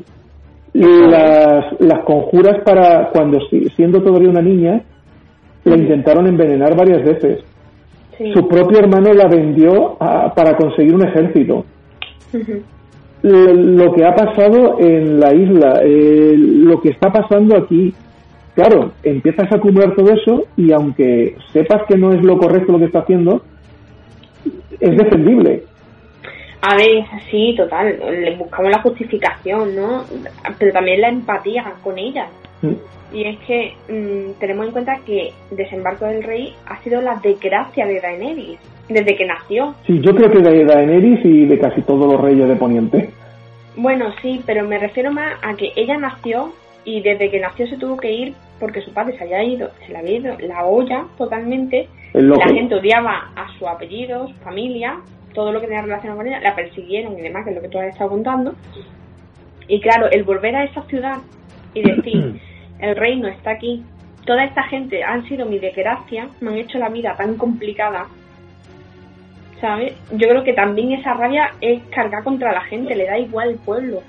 Las, las conjuras para cuando si- siendo todavía una niña, la intentaron envenenar varias veces. Sí. Su propio hermano la vendió a- para conseguir un ejército. Lo que ha pasado en la isla, eh, lo que está pasando aquí, claro, empiezas a acumular todo eso y aunque sepas que no es lo correcto lo que está haciendo, es defendible. A ver, sí, total, le buscamos la justificación, ¿no? Pero también la empatía con ella. Y es que mm, tenemos en cuenta que Desembarco del Rey ha sido la desgracia de Daenerys desde que nació. Sí, yo creo que de Daenerys y de casi todos los reyes de Poniente. Bueno, sí, pero me refiero más a que ella nació y desde que nació se tuvo que ir porque su padre se había ido, se le había ido la olla totalmente. La gente odiaba a su apellido, su familia, todo lo que tenía relación con ella, la persiguieron y demás, que es lo que tú has estado contando. Y claro, el volver a esa ciudad y decir, el reino está aquí, toda esta gente han sido mi desgracia, me han hecho la vida tan complicada, ¿sabes? Yo creo que también esa rabia es cargar contra la gente, le da igual el pueblo.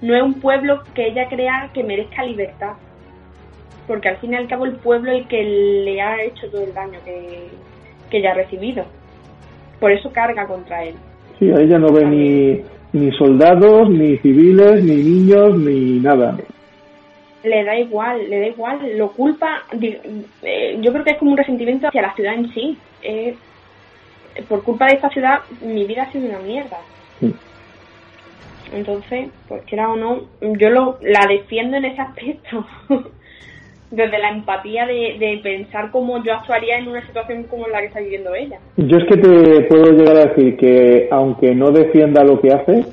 No es un pueblo que ella crea que merezca libertad, porque al fin y al cabo el pueblo es el que le ha hecho todo el daño que, que ella ha recibido. Por eso carga contra él. Sí, a ella no ve ni, ni soldados, ni civiles, ni niños, ni nada. Le da igual, le da igual, lo culpa, eh, yo creo que es como un resentimiento hacia la ciudad en sí. Eh, por culpa de esta ciudad mi vida ha sido una mierda. Sí. Entonces, pues quiera o no, yo lo, la defiendo en ese aspecto. Desde la empatía de, de pensar cómo yo actuaría en una situación como la que está viviendo ella. Yo es que te puedo llegar a decir que aunque no defienda lo que hace,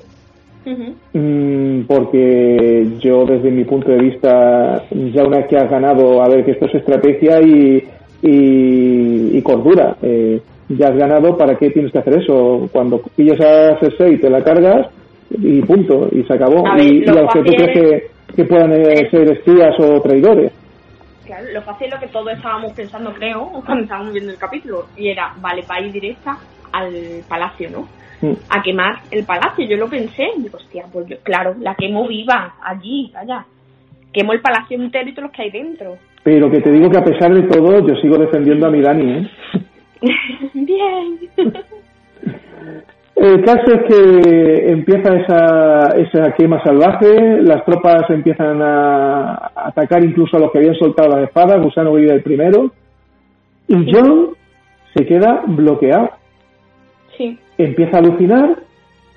Ujú. Mm, porque yo desde mi punto de vista ya una vez que has ganado a ver que esto es estrategia y, y, y cordura eh, ya has ganado para qué tienes que hacer eso cuando pillas a Cersei te la cargas y punto y se acabó A ver, y, y lo a los que tú crees que, que puedan eh, ser espías o traidores Claro, lo fácil es lo que todos estábamos pensando, creo, cuando estábamos viendo el capítulo, y era, vale, para ir directa al palacio, ¿no? A quemar el palacio, yo lo pensé, digo, hostia, pues yo, claro, la quemo viva, allí, allá. Quemo el palacio entero y todos los que hay dentro. pero que te digo que a pesar de todo yo sigo defendiendo a mi Dani ¿eh? Bien. El caso es que empieza esa, esa quema salvaje, las tropas empiezan a atacar incluso a los que habían soltado las espadas, Gusano vive el primero, y John se queda bloqueado, sí. Empieza a alucinar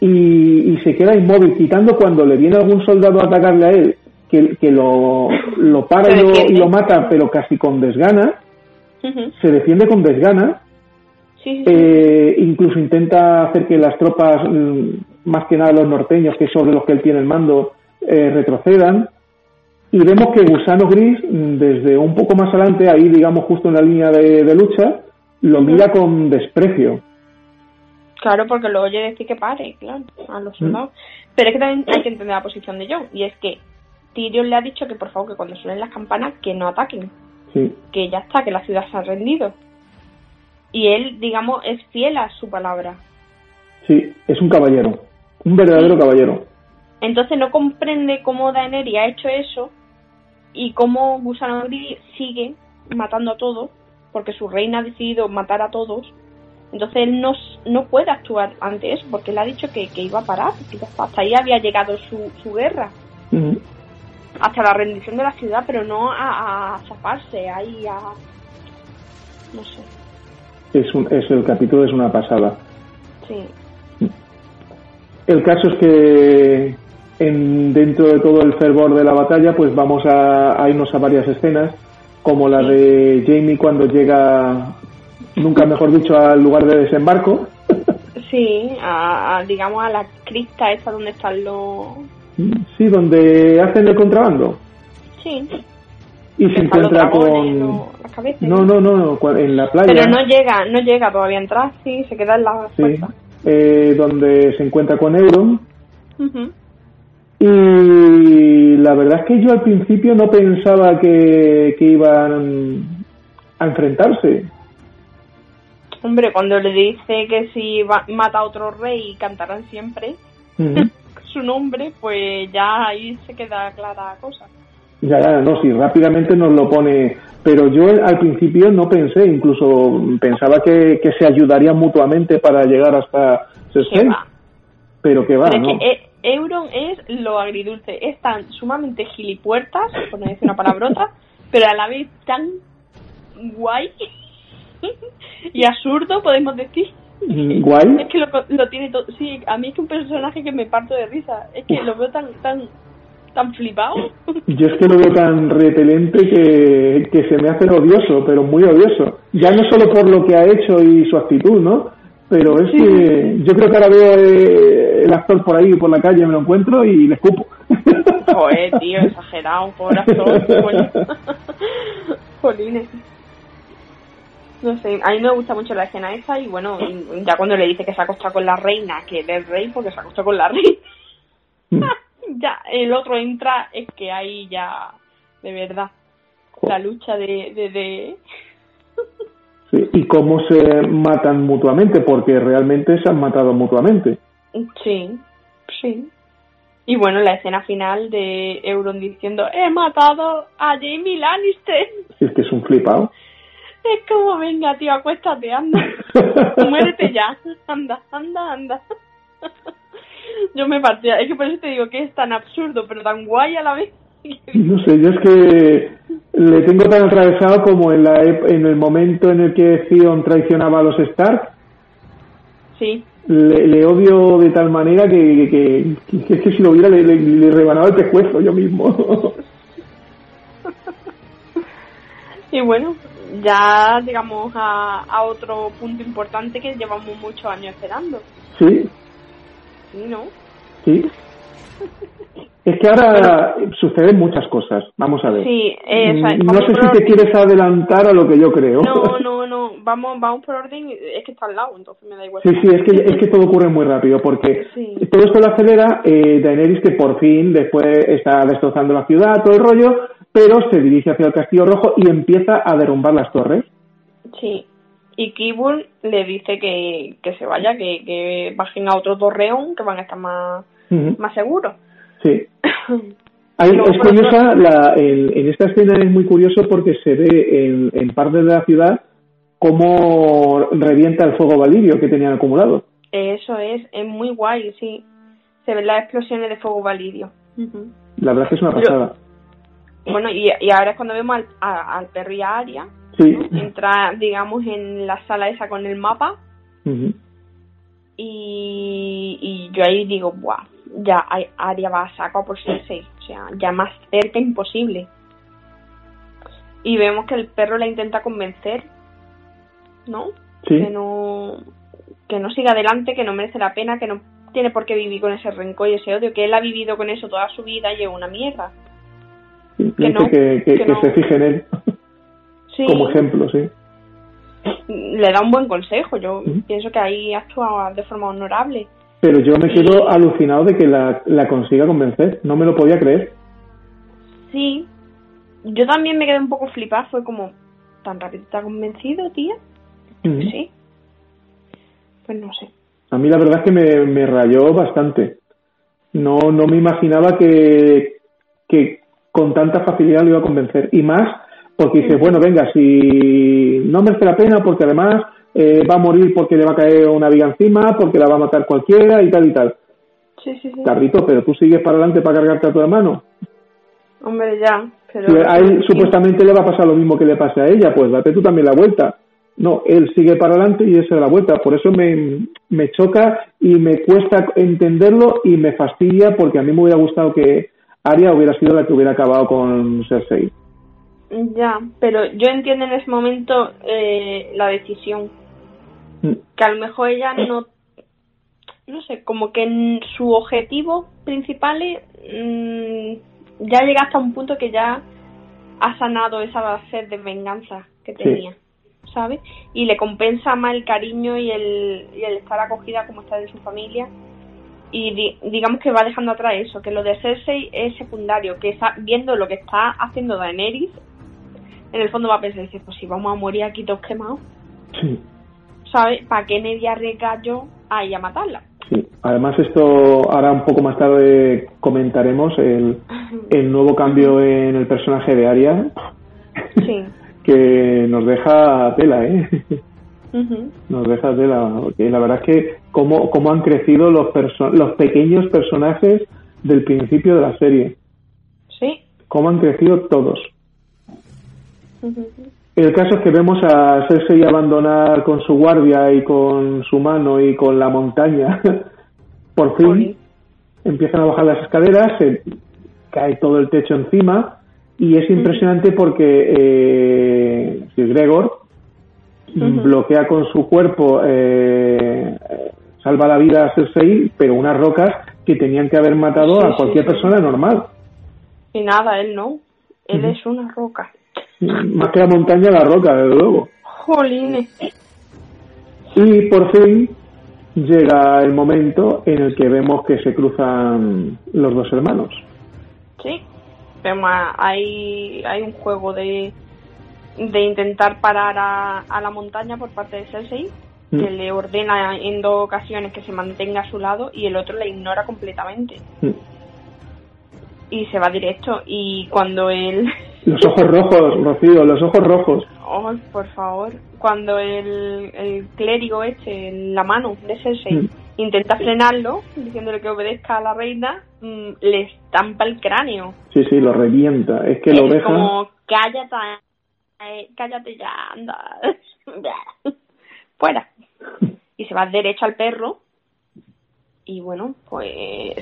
y, y se queda inmóvil, quitando cuando le viene algún soldado a atacarle a él, que, que lo, lo para y lo, y lo mata, pero casi con desgana, se defiende con desgana, Sí, sí, sí. eh, incluso intenta hacer que las tropas, mm, más que nada los norteños, que es sobre los que él tiene el mando, eh, retrocedan. y vemos que Gusano Gris, desde un poco más adelante, ahí digamos justo en la línea de, lucha, lo mira con desprecio. Claro, porque lo oye decir que pare, claro, a los soldados. Pero es que también hay que entender la posición de John, y es que Tyrion le ha dicho que por favor que cuando suenen las campanas que no ataquen. Que ya está, que la ciudad se ha rendido. Y él, digamos, es fiel a su palabra. Sí, es un caballero, un verdadero caballero. Entonces no comprende cómo Daenerys ha hecho eso y cómo Gusano Gris sigue matando a todos, porque su reina ha decidido matar a todos. Entonces él no, no puede actuar ante eso, porque él ha dicho que, iba a parar, que hasta ahí había llegado su, su guerra. Hasta la rendición de la ciudad, pero no a, a zafarse ahí a... no sé. Es, un, es el capítulo es una pasada. Sí. El caso es que en, dentro de todo el fervor de la batalla, pues vamos a, irnos a varias escenas, como la de Jamie cuando llega, nunca mejor dicho, al lugar de desembarco. Sí, a, digamos a la cripta esa donde están los... Sí, donde hacen el contrabando. Sí. Y se encuentra con... no, no, no, en la playa. Pero no llega, no llega todavía a entrar, sí, se queda en la... Sí. Eh, donde se encuentra con Euron. Y la verdad es que yo al principio no pensaba que, iban a enfrentarse. Hombre, cuando le dice que si mata a otro rey cantarán siempre su nombre, pues ya ahí se queda clara la cosa. Ya, ya, no, sí, rápidamente nos lo pone. Pero yo al principio no pensé, incluso pensaba que, se ayudarían mutuamente para llegar hasta Cersei. Pero que va, ¿no? Euron es lo agridulce, es tan sumamente gilipuertas, por no decir una palabrota, pero a la vez tan guay y absurdo, podemos decir. ¿Guay? Es que lo, tiene todo. Sí, a mí es que un personaje que me parto de risa. Es que lo veo tan tan tan flipado. Yo es que lo veo tan repelente que, que se me hace odioso, pero muy odioso. Ya no solo por lo que ha hecho y su actitud, ¿no? Pero es que yo creo que ahora veo eh, el actor por ahí, por la calle, me lo encuentro y le escupo. Joder, tío, exagerado, pobre actor. Jolines. No sé, a mí me gusta mucho la escena esa y bueno, ya cuando le dice que se ha acostado con la reina, que es rey porque se ha acostado con la reina. Mm. ya, el otro entra, es que ahí ya, de verdad, la lucha de, de, de y cómo se matan mutuamente, porque realmente se han matado mutuamente. Sí, sí. Y bueno, la escena final de Euron diciendo, he matado a Jamie Lannister. Es que es un flipado. Es como, venga, tío, acuéstate, anda. Muérete ya. Anda, anda, anda. Yo me partía. Es que por eso te digo que es tan absurdo, pero tan guay a la vez. No sé, yo es que le tengo tan atravesado como en, la, en el momento en el que Theon traicionaba a los Stark. Sí. Le, odio de tal manera que, que, que, que si lo hubiera le, le, rebanaba el pescuezo yo mismo. y bueno, ya digamos a, a otro punto importante que llevamos muchos años esperando. Sí. Sí, ¿no? Sí. Es que ahora suceden muchas cosas. Vamos a ver. Sí, eh, mm, no sé si te quieres adelantar a lo que yo creo. No, no, no. Vamos, vamos por orden. Es que está al lado, entonces me da igual. Sí, sí, es que, es que todo ocurre muy rápido porque todo esto lo acelera eh, Daenerys que por fin después está destrozando la ciudad, todo el rollo, pero se dirige hacia el Castillo Rojo y empieza a derrumbar las torres. Sí. Y Kibul le dice que, que se vaya, que, que bajen a otro torreón, que van a estar más, más seguros. Sí. es curiosa, la, en, esta escena es muy curioso porque se ve en, en parte de la ciudad cómo revienta el fuego valirio que tenían acumulado. Eso es, es muy guay, sí. Se ven las explosiones de fuego valirio. La verdad es que es una pasada. Bueno, y, y, ahora es cuando vemos al, al perro y a Aria. Sí. Entra, digamos, en la sala esa con el mapa. y, y yo ahí digo, ¡buah! ya Aria va a saco por ser o sea, ya más cerca imposible. Y vemos que el perro la intenta convencer, ¿no? Que no que no siga adelante, que no merece la pena, que no tiene por qué vivir con ese rencor y ese odio, que él ha vivido con eso toda su vida y es una mierda. Dice que, que, se fije en él como ejemplo, sí. Le da un buen consejo, yo pienso que ahí actúa de forma honorable. Pero yo me quedo alucinado de que la, la consiga convencer, no me lo podía creer. Sí, yo también me quedé un poco flipada, fue como, ¿tan rápido está convencido, tía? Sí. Pues no sé. A mí la verdad es que me, me rayó bastante. No, no me imaginaba que, que con tanta facilidad lo iba a convencer. Y más porque dice, bueno, venga, si no merece la pena, porque además eh, va a morir porque le va a caer una viga encima, porque la va a matar cualquiera y tal y tal. Sí, sí, sí. Carrito, pero tú sigues para adelante para cargarte a tu hermano. Hombre, ya. Pero... a él supuestamente le va a pasar lo mismo que le pasa a ella, pues date tú también la vuelta. No, él sigue para adelante y esa es la vuelta. Por eso me, me choca y me cuesta entenderlo y me fastidia porque a mí me hubiera gustado que Aria hubiera sido la que hubiera acabado con Cersei. Ya, pero yo entiendo en ese momento eh, la decisión. Mm. Que a lo mejor ella no. No sé, como que en su objetivo principal mm, ya llega hasta un punto que ya ha sanado esa sed de venganza que tenía, ¿sabes? Y le compensa más el cariño y el, y el estar acogida como está de su familia. Y digamos que va dejando atrás eso, que lo de Cersei es secundario, que está viendo lo que está haciendo Daenerys en el fondo va a pensar, dice, pues si vamos a morir aquí todos quemados. Sí. ¿Sabes? ¿Para qué media arriesgar yo a ir a matarla? Sí. Además esto ahora un poco más tarde comentaremos el, el nuevo cambio en el personaje de Arya. Sí. que nos deja tela, ¿eh? Nos deja tela, porque la verdad es que cómo, cómo han crecido los, los pequeños personajes del principio de la serie. Sí. Cómo han crecido todos. El caso es que vemos a Cersei abandonar con su guardia y con su mano y con la montaña. Por fin empiezan a bajar las escaleras, se cae todo el techo encima y es impresionante porque eh, Gregor bloquea con su cuerpo, eh, salva la vida a Cersei, pero unas rocas que tenían que haber matado a cualquier persona normal. Y nada, él no. Él es una roca. Más que la montaña, la roca, desde luego. Jolines. Y por fin llega el momento en el que vemos que se cruzan los dos hermanos. Sí, vemos hay, hay un juego de, de intentar parar a, a la montaña por parte de Cersei, mm. que le ordena en dos ocasiones que se mantenga a su lado y el otro le ignora completamente. Mm. Y se va directo. Y cuando él Los ojos rojos, Rocío, los ojos rojos. Oh, por favor. Cuando el, el clérigo eche la mano de Cersei mm. intenta frenarlo, diciéndole que obedezca a la reina, le estampa el cráneo. Sí, sí, lo revienta. Es que lo deja... como, cállate, eh, cállate ya, anda. Fuera. Y se va derecho al perro. Y bueno, pues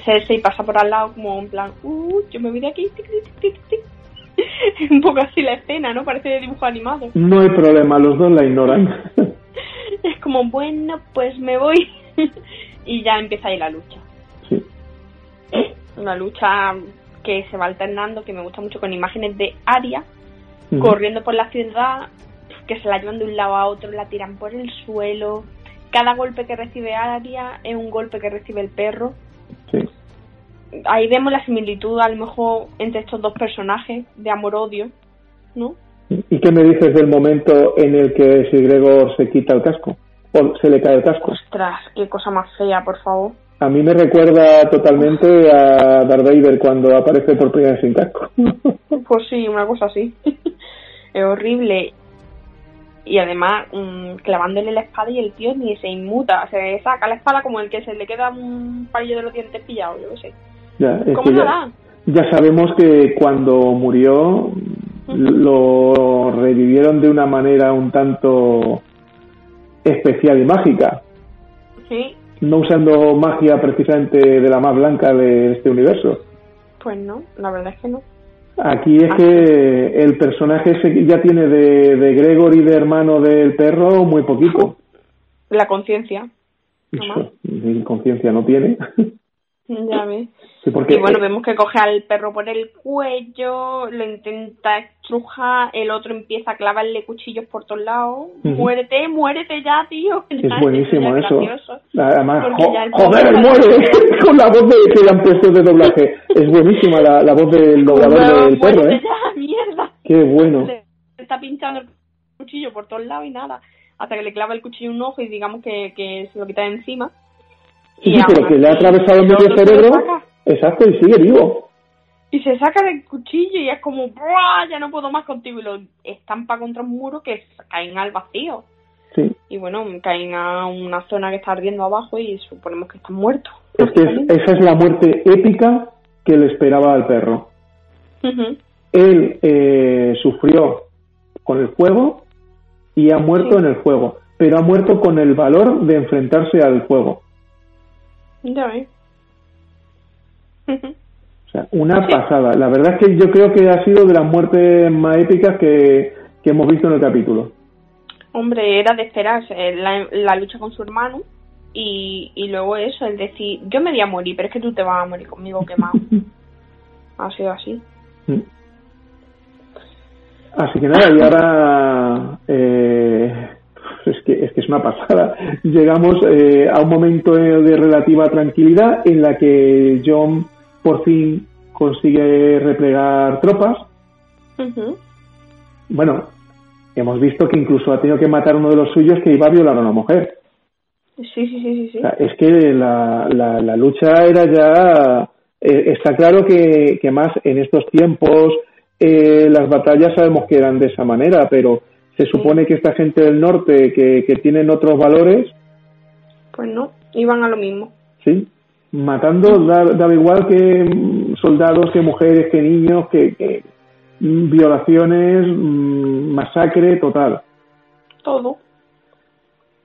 Cersei pasa por al lado como en plan, uh, yo me voy de aquí, tic, tic, tic, un poco así la escena, ¿no? Parece de dibujo animado. No hay problema, los dos la ignoran. es como, bueno, pues me voy. y ya empieza ahí la lucha. Sí. Una lucha que se va alternando, que me gusta mucho con imágenes de Aria corriendo por la ciudad, que se la llevan de un lado a otro, la tiran por el suelo. Cada golpe que recibe Aria es un golpe que recibe el perro. Sí ahí vemos la similitud a lo mejor entre estos dos personajes de amor-odio, ¿no? ¿Y qué me dices del momento en el que si Gregor se quita el casco? ¿O se le cae el casco? Ostras, qué cosa más fea, por favor. A mí me recuerda totalmente a Darth Vader cuando aparece por primera vez sin casco. pues sí, una cosa así. es horrible. Y además, mm, clavándole la espada y el tío ni se inmuta. Se saca la espada como el que se le queda un palillo de los dientes pillado, yo qué sé. Ya, ya, sabemos que cuando murió lo revivieron de una manera un tanto especial y mágica. Sí. No usando magia precisamente de la más blanca de este universo. Pues no, la verdad es que no. Aquí es que el personaje ya tiene de, de Gregor y de hermano del perro muy poquito. La conciencia. Conciencia no tiene. Ya ves. Sí, porque, y bueno, eh, vemos que coge al perro por el cuello, lo intenta estrujar, el otro empieza a clavarle cuchillos por todos lados. Muérete, muérete ya, tío. es buenísimo ya eso. gracioso. Además, Porque jo- ya el joder, pobre- muere con la voz de, que le han puesto de doblaje. Es buenísima la, la voz del doblador del perro, ¿eh? ya, mierda. Qué bueno. Le está pinchando el cuchillo por todos lados y nada. Hasta que le clava el cuchillo en un ojo y digamos que, que se lo quita de encima. Sí, Y sí, pero que le ha atravesado el medio cerebro. Exacto, y sigue vivo. Y se saca del cuchillo y es como, ¡buah! Ya no puedo más contigo. Y lo estampa contra un muro que caen al vacío. Sí. Y bueno, caen a una zona que está ardiendo abajo y suponemos que están muertos. Es que es- esa es la muerte épica que le esperaba al perro. Ujú. Él eh, sufrió con el fuego y ha muerto Sí. en el fuego, pero ha muerto con el valor de enfrentarse al fuego. Ya ves. O sea, una pasada. La verdad es que yo creo que ha sido de las muertes más épicas que, que hemos visto en el capítulo. Hombre, era de esperarse eh, la, la lucha con su hermano y, y luego eso, el decir, yo me voy a morir, pero es que tú te vas a morir conmigo quemado. ha sido así. Mm. Así que nada, y ahora eh, es, que, es que es una pasada. Llegamos eh, a un momento de relativa tranquilidad en la que John por fin consigue replegar tropas. Bueno, hemos visto que incluso ha tenido que matar a uno de los suyos que iba a violar a una mujer. Sí, sí, sí, sí. sí. O sea, es que la, la, la lucha era ya... eh, está claro que, que más en estos tiempos eh, las batallas sabemos que eran de esa manera, pero se supone que esta gente del norte que, que tienen otros valores, Pues no, iban a lo mismo. sí, matando da- daba igual que mm, soldados, que mujeres, que niños, que, que, violaciones, mm, masacre total. Todo.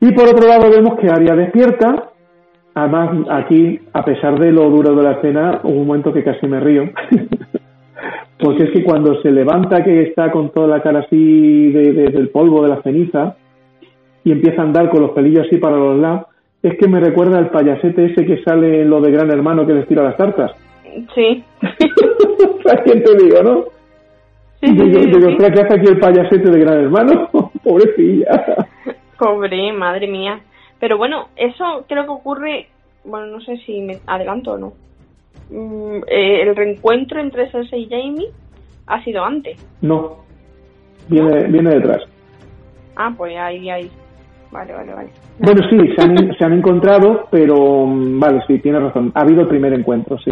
Y por otro lado vemos que Aria despierta. Además, aquí, a pesar de lo duro de la escena, hubo un momento que casi me río. Porque es que cuando se levanta, que está con toda la cara así de- de- del polvo, de la ceniza, y empieza a andar con los pelillos así para los lados, es que me recuerda al payasete ese que sale en lo de Gran Hermano que les tira las tartas. Sí. ¿Sabes quién te digo, no? Sí, sí, digo, sí, digo, sí. ostras, ¿qué hace aquí el payasete de Gran Hermano? Pobrecilla. Pobre, madre mía. Pero bueno, eso creo que ocurre, bueno, no sé si me adelanto o no. Mm, eh, el reencuentro entre Cersei y Jamie ha sido antes. No. Viene, viene detrás. Ah, pues ahí, ahí. Vale, vale, vale. Bueno, sí, se han, se han encontrado, pero mm, vale, sí, tienes razón. Ha habido el primer encuentro, sí.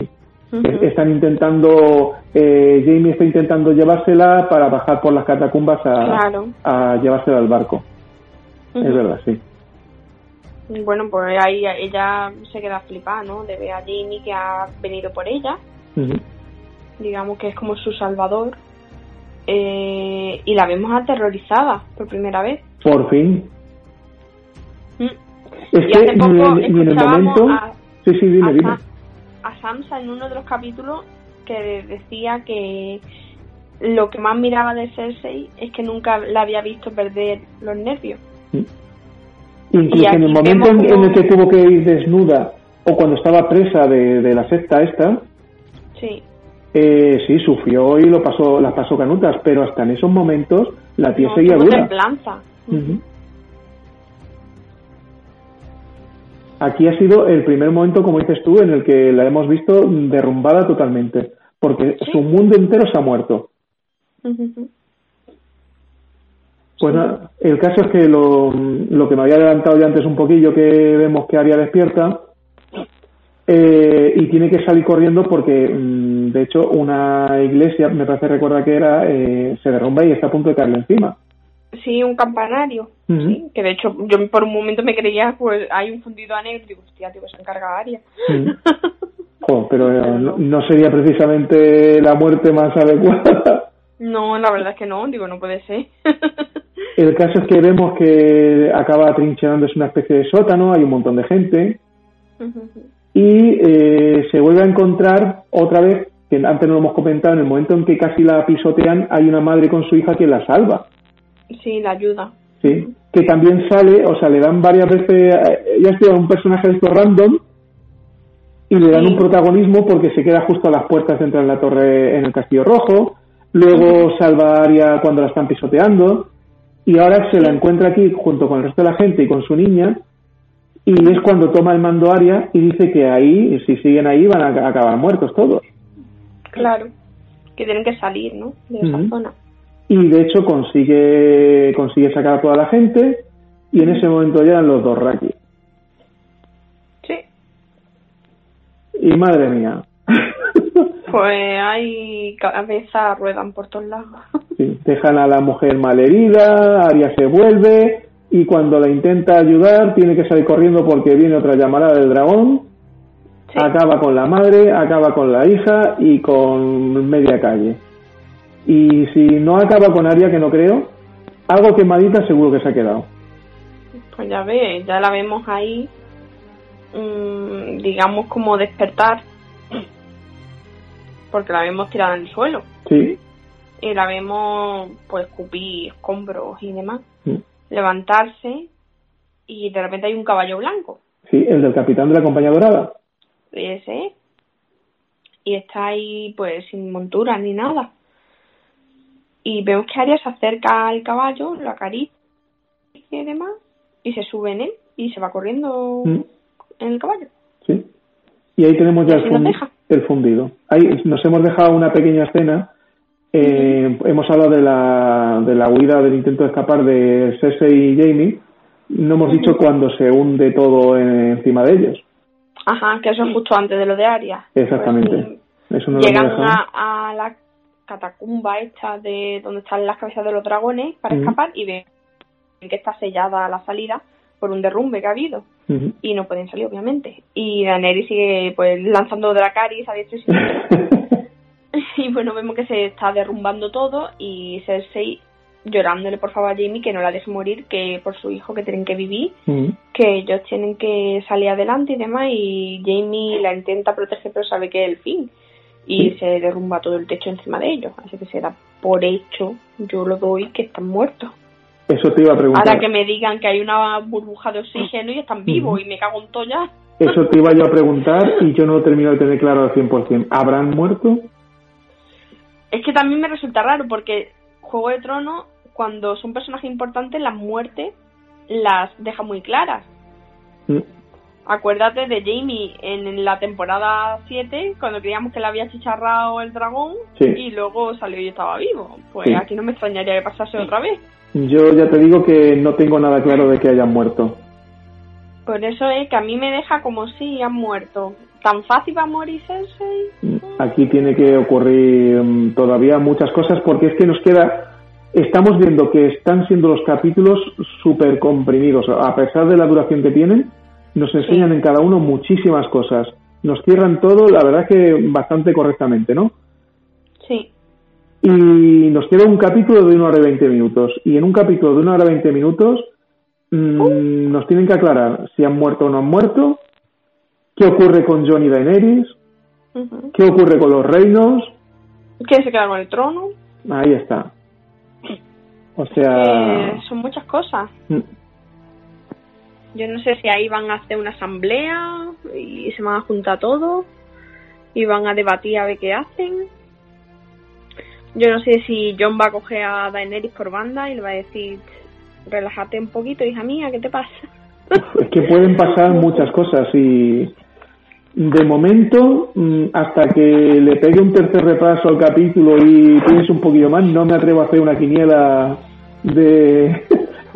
Eh, Están intentando, eh, Jamie está intentando llevársela para bajar por las catacumbas a, Claro. a llevársela al barco. Es verdad, sí. Bueno, pues ahí ella se queda flipada, ¿no? De ver a Jamie que ha venido por ella. Digamos que es como su salvador. Eh, y la vemos aterrorizada por primera vez. Por fin. Mm. Es Y que hace poco ni en, ni en el momento. a- sí, sí, dime, a, dime. Sa- a Sansa en uno de los capítulos que decía que lo que más miraba de Cersei es que nunca la había visto perder los nervios. Incluso Y en el momento en, el que tuvo que ir desnuda o cuando estaba presa de, de la secta esta, Sí, eh, sí, sufrió y lo pasó, las pasó canutas, pero hasta en esos momentos la tía no, seguía dura. templanza. Aquí ha sido el primer momento, como dices tú, en el que la hemos visto derrumbada totalmente, porque su mundo entero se ha muerto. Ujú. Pues nada, el caso es que lo, lo que me había adelantado ya antes un poquillo, que vemos que Aria despierta eh, y tiene que salir corriendo porque, mm, de hecho, una iglesia, me parece recuerda que era, eh, se derrumba y está a punto de caerle encima. Sí, un campanario. Sí, que de hecho yo por un momento me creía, pues hay un fundido a negro y digo, hostia, tío, se encarga Aria. Jo, pero eh, no, no sería precisamente la muerte más adecuada. no, la verdad es que no, digo, no puede ser. El caso es que vemos que acaba trincherándose una especie de sótano, hay un montón de gente, y eh, se vuelve a encontrar otra vez, que antes no lo hemos comentado, en el momento en que casi la pisotean, hay una madre con su hija que la salva, sí, la ayuda. ¿sí? Que también sale, o sea, le dan varias veces, ya estoy un personaje de estos random, y le dan un protagonismo porque se queda justo a las puertas de entrar en la torre en el Castillo Rojo, luego salva a Arya cuando la están pisoteando y ahora se la encuentra aquí junto con el resto de la gente y con su niña y es cuando toma el mando Arya y dice que ahí, si siguen ahí, van a acabar muertos todos. Claro, que tienen que salir, ¿no? De esa zona. Y de hecho consigue, consigue sacar a toda la gente y en ese momento llegan los dos Raki. Sí. Y madre mía. Pues hay cabezas ruedan por todos lados. Sí, dejan a la mujer malherida, Arya se vuelve y cuando la intenta ayudar tiene que salir corriendo porque viene otra llamada del dragón. Acaba con la madre, acaba con la hija y con media calle. Y si no acaba con Aria, que no creo, algo quemadita seguro que se ha quedado. Pues ya ve, ya la vemos ahí, mmm, digamos como despertar, porque la vemos tirada en el suelo. Sí. Y la vemos, pues, cupir escombros y demás levantarse y de repente hay un caballo blanco. Sí, el del capitán de la compañía dorada. Ese. Y está ahí pues sin montura ni nada. Y vemos que Arya se acerca al caballo, lo acaricia y demás, y se sube en él y se va corriendo mm. en el caballo. Sí. Y ahí tenemos ya el, el, fundido. Ahí nos hemos dejado una pequeña escena eh, hemos hablado de la, de la huida, del intento de escapar de Cersei y Jamie. No hemos dicho cuando se hunde todo encima de ellos. Ajá, que eso es justo antes de lo de Aria. Exactamente. Pues llegan a, la catacumba esta de donde están las cabezas de los dragones para escapar y ven que está sellada la salida por un derrumbe que ha habido. Y no pueden salir obviamente. Y Daenerys sigue pues lanzando Dracarys a diestra y Y bueno, vemos que se está derrumbando todo y Cersei llorándole por favor a Jamie que no la deje morir, que por su hijo que tienen que vivir, que ellos tienen que salir adelante y demás y Jamie la intenta proteger pero sabe que es el fin y se derrumba todo el techo encima de ellos, así que se da por hecho, yo lo doy que están muertos. Eso te iba a preguntar. Ahora que me digan que hay una burbuja de oxígeno y están vivos y me cago en todo ya. Eso te iba yo a preguntar y yo no termino de tener claro al 100%. ¿Habrán muerto? Es que también me resulta raro porque Juego de Tronos, cuando son personajes importantes, las muertes las deja muy claras. Acuérdate de Jamie en la temporada 7, cuando creíamos que le había chicharrado el dragón y luego salió y estaba vivo. Pues aquí no me extrañaría que pasase otra vez. Yo ya te digo que no tengo nada claro de que hayan muerto. Por eso es que a mí me deja como si han muerto tan fácil va a morir Aquí tiene que ocurrir mm, todavía muchas cosas porque es que nos queda, estamos viendo que están siendo los capítulos súper comprimidos, a pesar de la duración que tienen, nos enseñan en cada uno muchísimas cosas, nos cierran todo, la verdad que bastante correctamente, ¿no? Sí. Y nos queda un capítulo de una hora y veinte minutos, y en un capítulo de una hora y veinte minutos mm, uh. nos tienen que aclarar si han muerto o no han muerto, ¿Qué ocurre con Johnny Daenerys? ¿Qué ocurre con los reinos? ¿Quién se queda con el trono? Ahí está. O sea... son muchas cosas. Yo no sé si ahí van a hacer una asamblea y se van a juntar todos y van a debatir a ver qué hacen. Yo no sé si John va a coger a Daenerys por banda y le va a decir, relájate un poquito, hija mía, ¿qué te pasa? Es que pueden pasar muchas cosas y de momento, mm, hasta que le pegue un tercer repaso al capítulo y piense un poquito más, no me atrevo a hacer una quiniela de.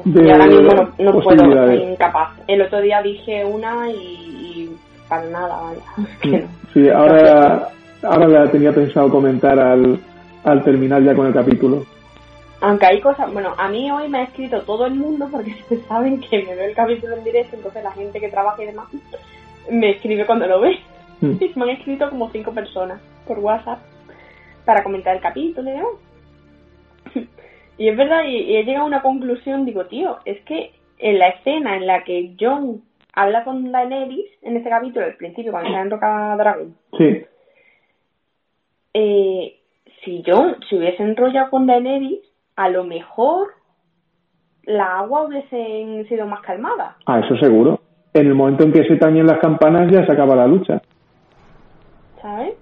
De ahora mismo no, puedo, incapaz. El otro día dije una y, para nada, vaya. Sí, ahora, ahora la tenía pensado comentar al, al terminar ya con el capítulo. Aunque hay cosas, bueno, a mí hoy me ha escrito todo el mundo porque saben que me ve el capítulo en directo, entonces la gente que trabaja y demás me escribe cuando lo ve. Mm. me han escrito como cinco personas por WhatsApp para comentar el capítulo y demás. Y es verdad, y, he llegado a una conclusión, digo, tío, es que en la escena en la que John habla con Daenerys, en este capítulo, al principio, cuando está en Roca Dragón, sí. eh, si John se hubiese enrollado con Daenerys, a lo mejor la agua hubiese sido más calmada. Ah, eso seguro en el momento en que se tañen las campanas ya se acaba la lucha. ¿sabes?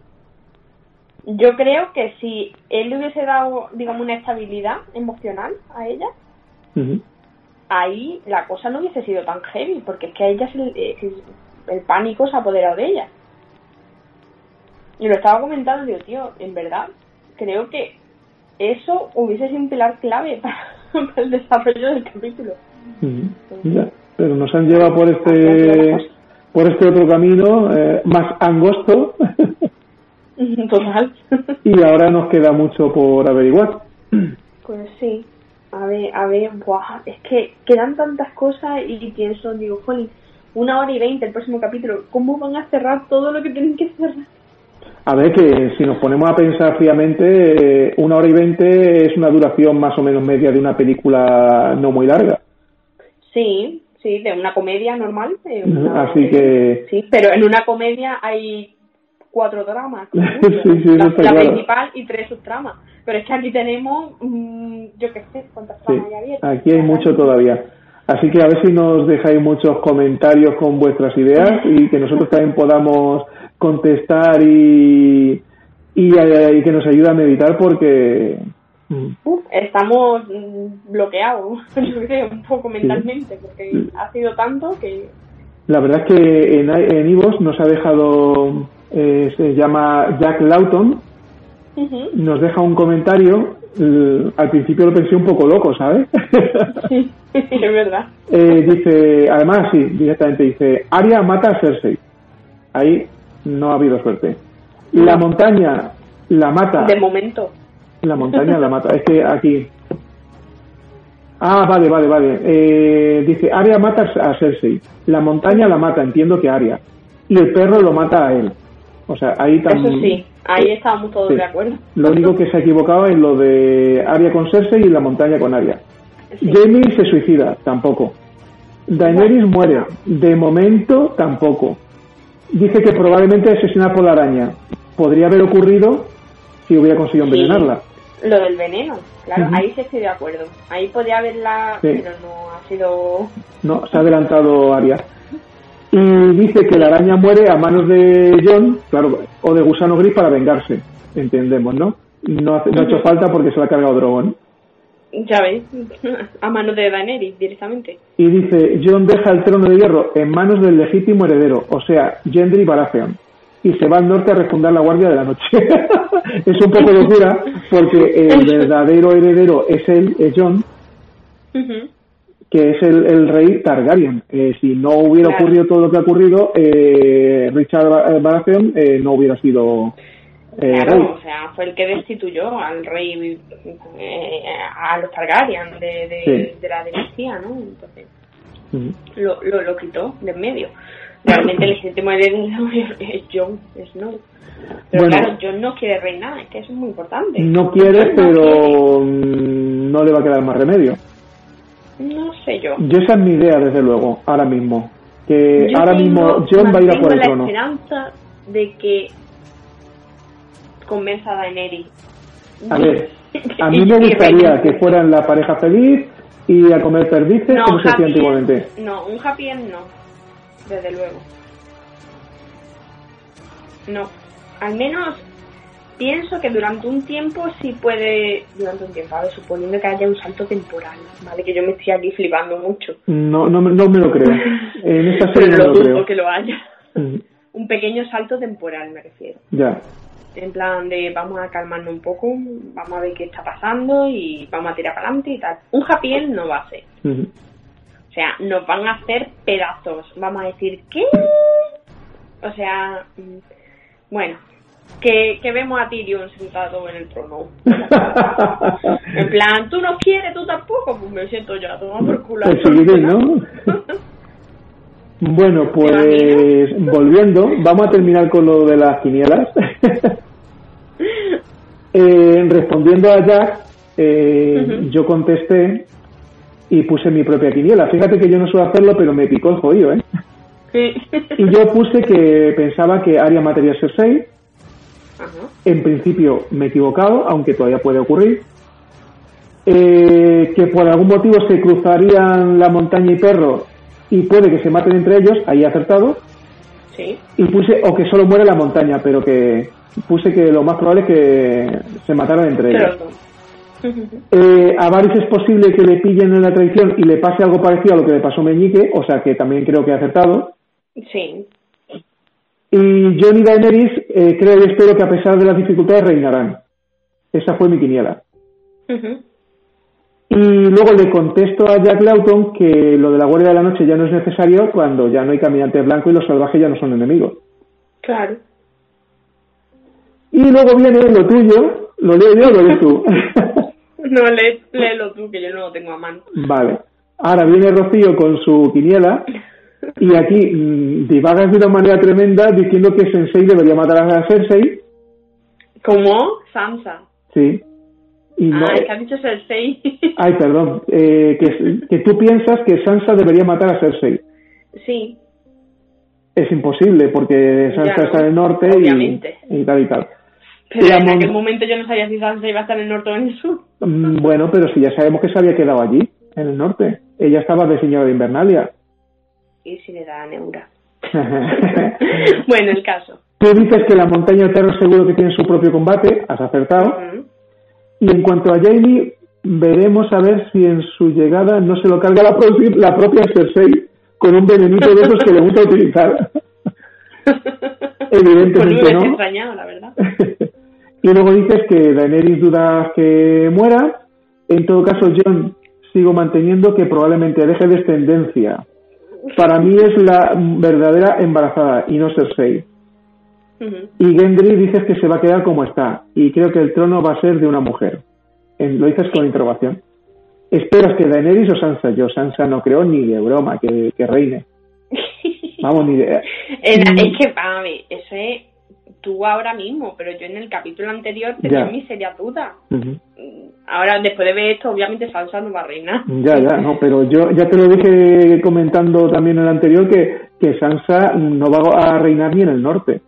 Yo creo que si él le hubiese dado, digamos, una estabilidad emocional a ella, ahí la cosa no hubiese sido tan heavy, porque es que a ella se, eh, el pánico se ha apoderado de ella. Y lo estaba comentando, digo, tío, en verdad, creo que eso hubiese sido un pilar clave para, el desarrollo del capítulo. pero nos han llevado por este por este otro camino eh, más angosto. Total. y ahora nos queda mucho por averiguar. Pues sí. A ver, a ver, buah, es que quedan tantas cosas y pienso, digo, jolín, una hora y veinte el próximo capítulo, ¿cómo van a cerrar todo lo que tienen que cerrar? A ver, que si nos ponemos a pensar fríamente, una hora y veinte es una duración más o menos media de una película no muy larga. Sí, sí, de una comedia normal. Así que. Sí, pero en una comedia hay cuatro dramas. la, principal y tres subtramas. Pero es que aquí tenemos, mm, yo qué sé, cuántas tramas hay abiertas. Aquí hay mucho todavía. Así que a ver si nos dejáis muchos comentarios con vuestras ideas y que nosotros también podamos contestar y, eh, y, que nos ayude a meditar porque... Mm. estamos mm, bloqueados, un poco mentalmente, porque ha sido tanto que... La verdad es que en, en Ivos nos ha dejado, eh, se llama Jack Lawton, nos deja un comentario. al principio lo pensé un poco loco, ¿sabes? sí, es verdad. Eh, dice, además, sí, directamente dice: Aria mata a Cersei. Ahí no ha habido suerte. La montaña la mata. De momento. La montaña la mata. Es que aquí. Ah, vale, vale, vale. Eh, dice, Aria mata a Cersei. La montaña la mata, entiendo que Aria. Y el perro lo mata a él. O sea, ahí también... Eso sí, ahí estábamos todos de acuerdo. Lo único que se ha equivocado es lo de Aria con Cersei y la montaña con Aria. Jamie se suicida, tampoco. Daenerys muere, de momento tampoco dice que probablemente asesinada por la araña. Podría haber ocurrido si hubiera conseguido envenenarla. Lo del veneno, claro, ahí sí estoy de acuerdo. Ahí podría haberla, pero no ha sido. No, se ha adelantado Aria. Y dice que la araña muere a manos de John, claro, o de Gusano Gris para vengarse. Entendemos, ¿no? No, ha hecho falta porque se la ha cargado Drogon. Ya veis, a manos de Daenerys directamente. Y dice, John deja el trono de hierro en manos del legítimo heredero, o sea, Gendry Baratheon, y se va al norte a refundar la Guardia de la Noche. es un poco locura, porque el verdadero heredero es él, es John, que es el, rey Targaryen. Eh, si no hubiera ocurrido todo lo que ha ocurrido, eh, Richard Baratheon eh, no hubiera sido eh, o sea, fue el que destituyó al rey, eh, a los Targaryen de, de, la dinastía, ¿no? Entonces, lo, lo, lo, quitó de en medio. Realmente el legítimo heredero es Jon Snow. Pero claro, Jon no quiere reinar, es que eso es muy importante. No quiere, pero no le va a quedar más remedio. No sé yo. Yo esa es mi idea, desde luego, ahora mismo. Que ahora mismo Jon va a ir a por el trono. la esperanza de que convenza a Daenerys. A ver, a mí me gustaría que fueran la pareja feliz y a comer perdices como se hacía antiguamente. No, un happy end no, desde luego. No, al menos pienso que durante un tiempo sí puede, durante un tiempo, a ver, suponiendo que haya un salto temporal, ¿vale? Que yo me estoy aquí flipando mucho. No, no, no me lo creo. En esta serie no lo, creo. que lo haya. Un pequeño salto temporal, me refiero. Ya en plan de vamos a calmarnos un poco, vamos a ver qué está pasando y vamos a tirar para adelante y tal. Un happy end no va a ser. O sea, nos van a hacer pedazos. Vamos a decir, ¿qué? O sea, mm, bueno, que, que vemos a Tyrion sentado en el trono. en plan, tú no quieres, tú tampoco, pues me siento ya, toma por culo. ¿no? Bueno, pues volviendo, vamos a terminar con lo de las quinielas. Eh, respondiendo a Jack, eh, yo contesté y puse mi propia quiniela. Fíjate que yo no suelo hacerlo, pero me picó el jodido, ¿eh? Y yo puse que pensaba que Aria mataría ser 6. En principio me he equivocado, aunque todavía puede ocurrir. Eh, que por algún motivo se cruzarían la montaña y perro y puede que se maten entre ellos, ahí he acertado. Sí. Y puse, o que solo muere la montaña, pero que puse que lo más probable es que se mataran entre ellos. Eh, a Varys es posible que le pillen en la traición y le pase algo parecido a lo que le pasó a Meñique, o sea que también creo que ha acertado. Sí. Y John y Daenerys eh, creo y espero que a pesar de las dificultades reinarán. Esa fue mi quiniela. Y luego le contesto a Jack Lawton que lo de la Guardia de la Noche ya no es necesario cuando ya no hay caminantes blancos y los salvajes ya no son enemigos. Claro. Y luego viene lo tuyo, ¿lo leo yo o lo lees tú? no, lee, léelo tú, que yo no lo tengo a mano. Vale. Ahora viene Rocío con su quiniela y aquí mmm, divagas de una manera tremenda diciendo que Sensei debería matar a Cersei. ¿Cómo? Sansa. Sí. Y no, es que has dicho Cersei. Ay, perdón. Eh, que, que tú piensas que Sansa debería matar a Cersei. Sí. Es imposible porque Sansa está en el norte obviamente. y, y tal y tal. Pero en aquel momento yo no sabía si Sansa iba a estar en el norte o en el sur. Mm, Bueno, pero si ya sabemos que se había quedado allí, en el norte. Ella estaba de señora de Invernalia. Y si le da neura. bueno, el caso. Tú dices que la montaña eterna seguro que tiene su propio combate, has acertado. Y en cuanto a Jamie, veremos a ver si en su llegada no se lo carga la, pro- la propia Cersei con un venenito de esos que le gusta utilizar. Pues Evidentemente hubiese no. extrañado, la verdad. y luego dices que Daenerys duda que muera. En todo caso, John, sigo manteniendo que probablemente deje descendencia. Para mí es la verdadera embarazada y no Cersei. Ujú. Y Gendry dices que se va a quedar como está. Y creo que el trono va a ser de una mujer. En- lo dices con interrogación. ¿Esperas que Daenerys o Sansa? Yo Sansa no creo ni de broma que, que reine. Vamos, ni de... Es que, ver, eso es tú ahora mismo, pero yo en el capítulo anterior tenía mis serias dudas. Ahora, después de ver esto, obviamente Sansa no va a reinar. Ya, ya, no, pero yo ya te lo dije comentando también en el anterior que, que Sansa no va a reinar ni en el norte.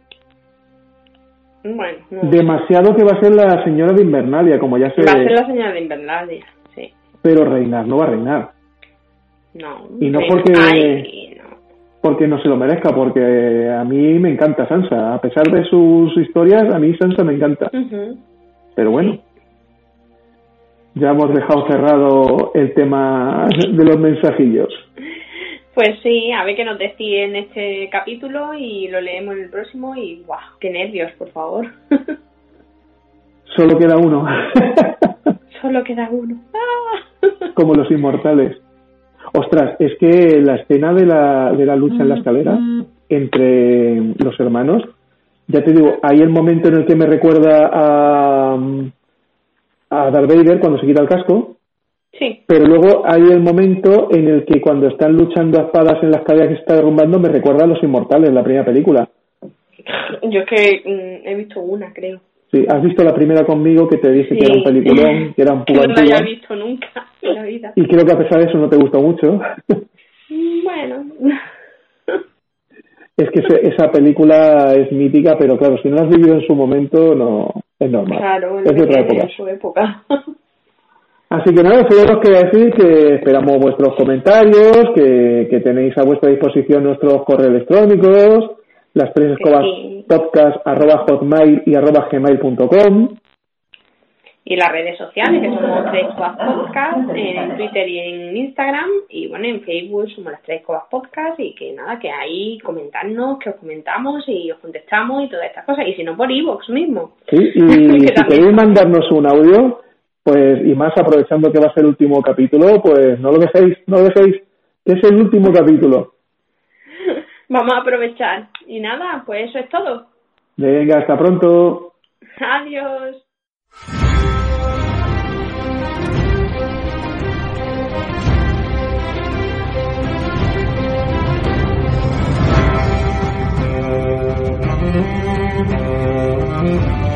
Bueno, no. Demasiado que va a ser la señora de Invernalia, como ya se... va a ser la señora de Invernalia, sí. Pero reinar, no va a reinar. No. Y no porque- Ay. Porque no se lo merezca, porque a mí me encanta Sansa. A pesar de sus historias, a mí Sansa me encanta. Pero bueno, ya hemos dejado cerrado el tema de los mensajillos. Pues sí, a ver qué nos decís en este capítulo y lo leemos en el próximo y ¡guau! ¡Qué nervios, por favor! Solo queda uno, Solo queda uno. ¡Ah! como los inmortales. Ostras, es que la escena de la, de la lucha en la escalera entre los hermanos, ya te digo, hay el momento en el que me recuerda a, a Darth Vader cuando se quita el casco, Sí, pero luego hay el momento en el que cuando están luchando a espadas en la escalera que se está derrumbando me recuerda a los inmortales, la primera película. yo es que mm, he visto una, creo. Sí, has visto la primera conmigo que te dije que era un peliculón, que era un no la había visto nunca en la vida. y creo que a pesar de eso no te gustó mucho. Mm, Bueno, Es que esa película es mítica, pero claro, si no la has vivido en su momento, no es normal. claro, es de otra época. su época. Así que nada, solo os quería decir que esperamos vuestros comentarios, que, que tenéis a vuestra disposición nuestros correos electrónicos, las tres escobas sí. podcast arroba hotmail y arroba gmail.com. y las redes sociales, que somos Tres Cobas Podcast, en Twitter y en Instagram, y bueno, en Facebook somos las Tres Cobas Podcast, y que nada, que ahí comentarnos, que os comentamos y os contestamos y todas estas cosas, y si no por iVoox mismo. ¿sí? Y Que si queréis mandarnos un audio, pues y más aprovechando que va a ser el último capítulo, pues no lo dejéis, no lo dejéis, es el último capítulo. Vamos a aprovechar. Y nada, pues eso es todo. Venga, hasta pronto. Adiós. Thank you.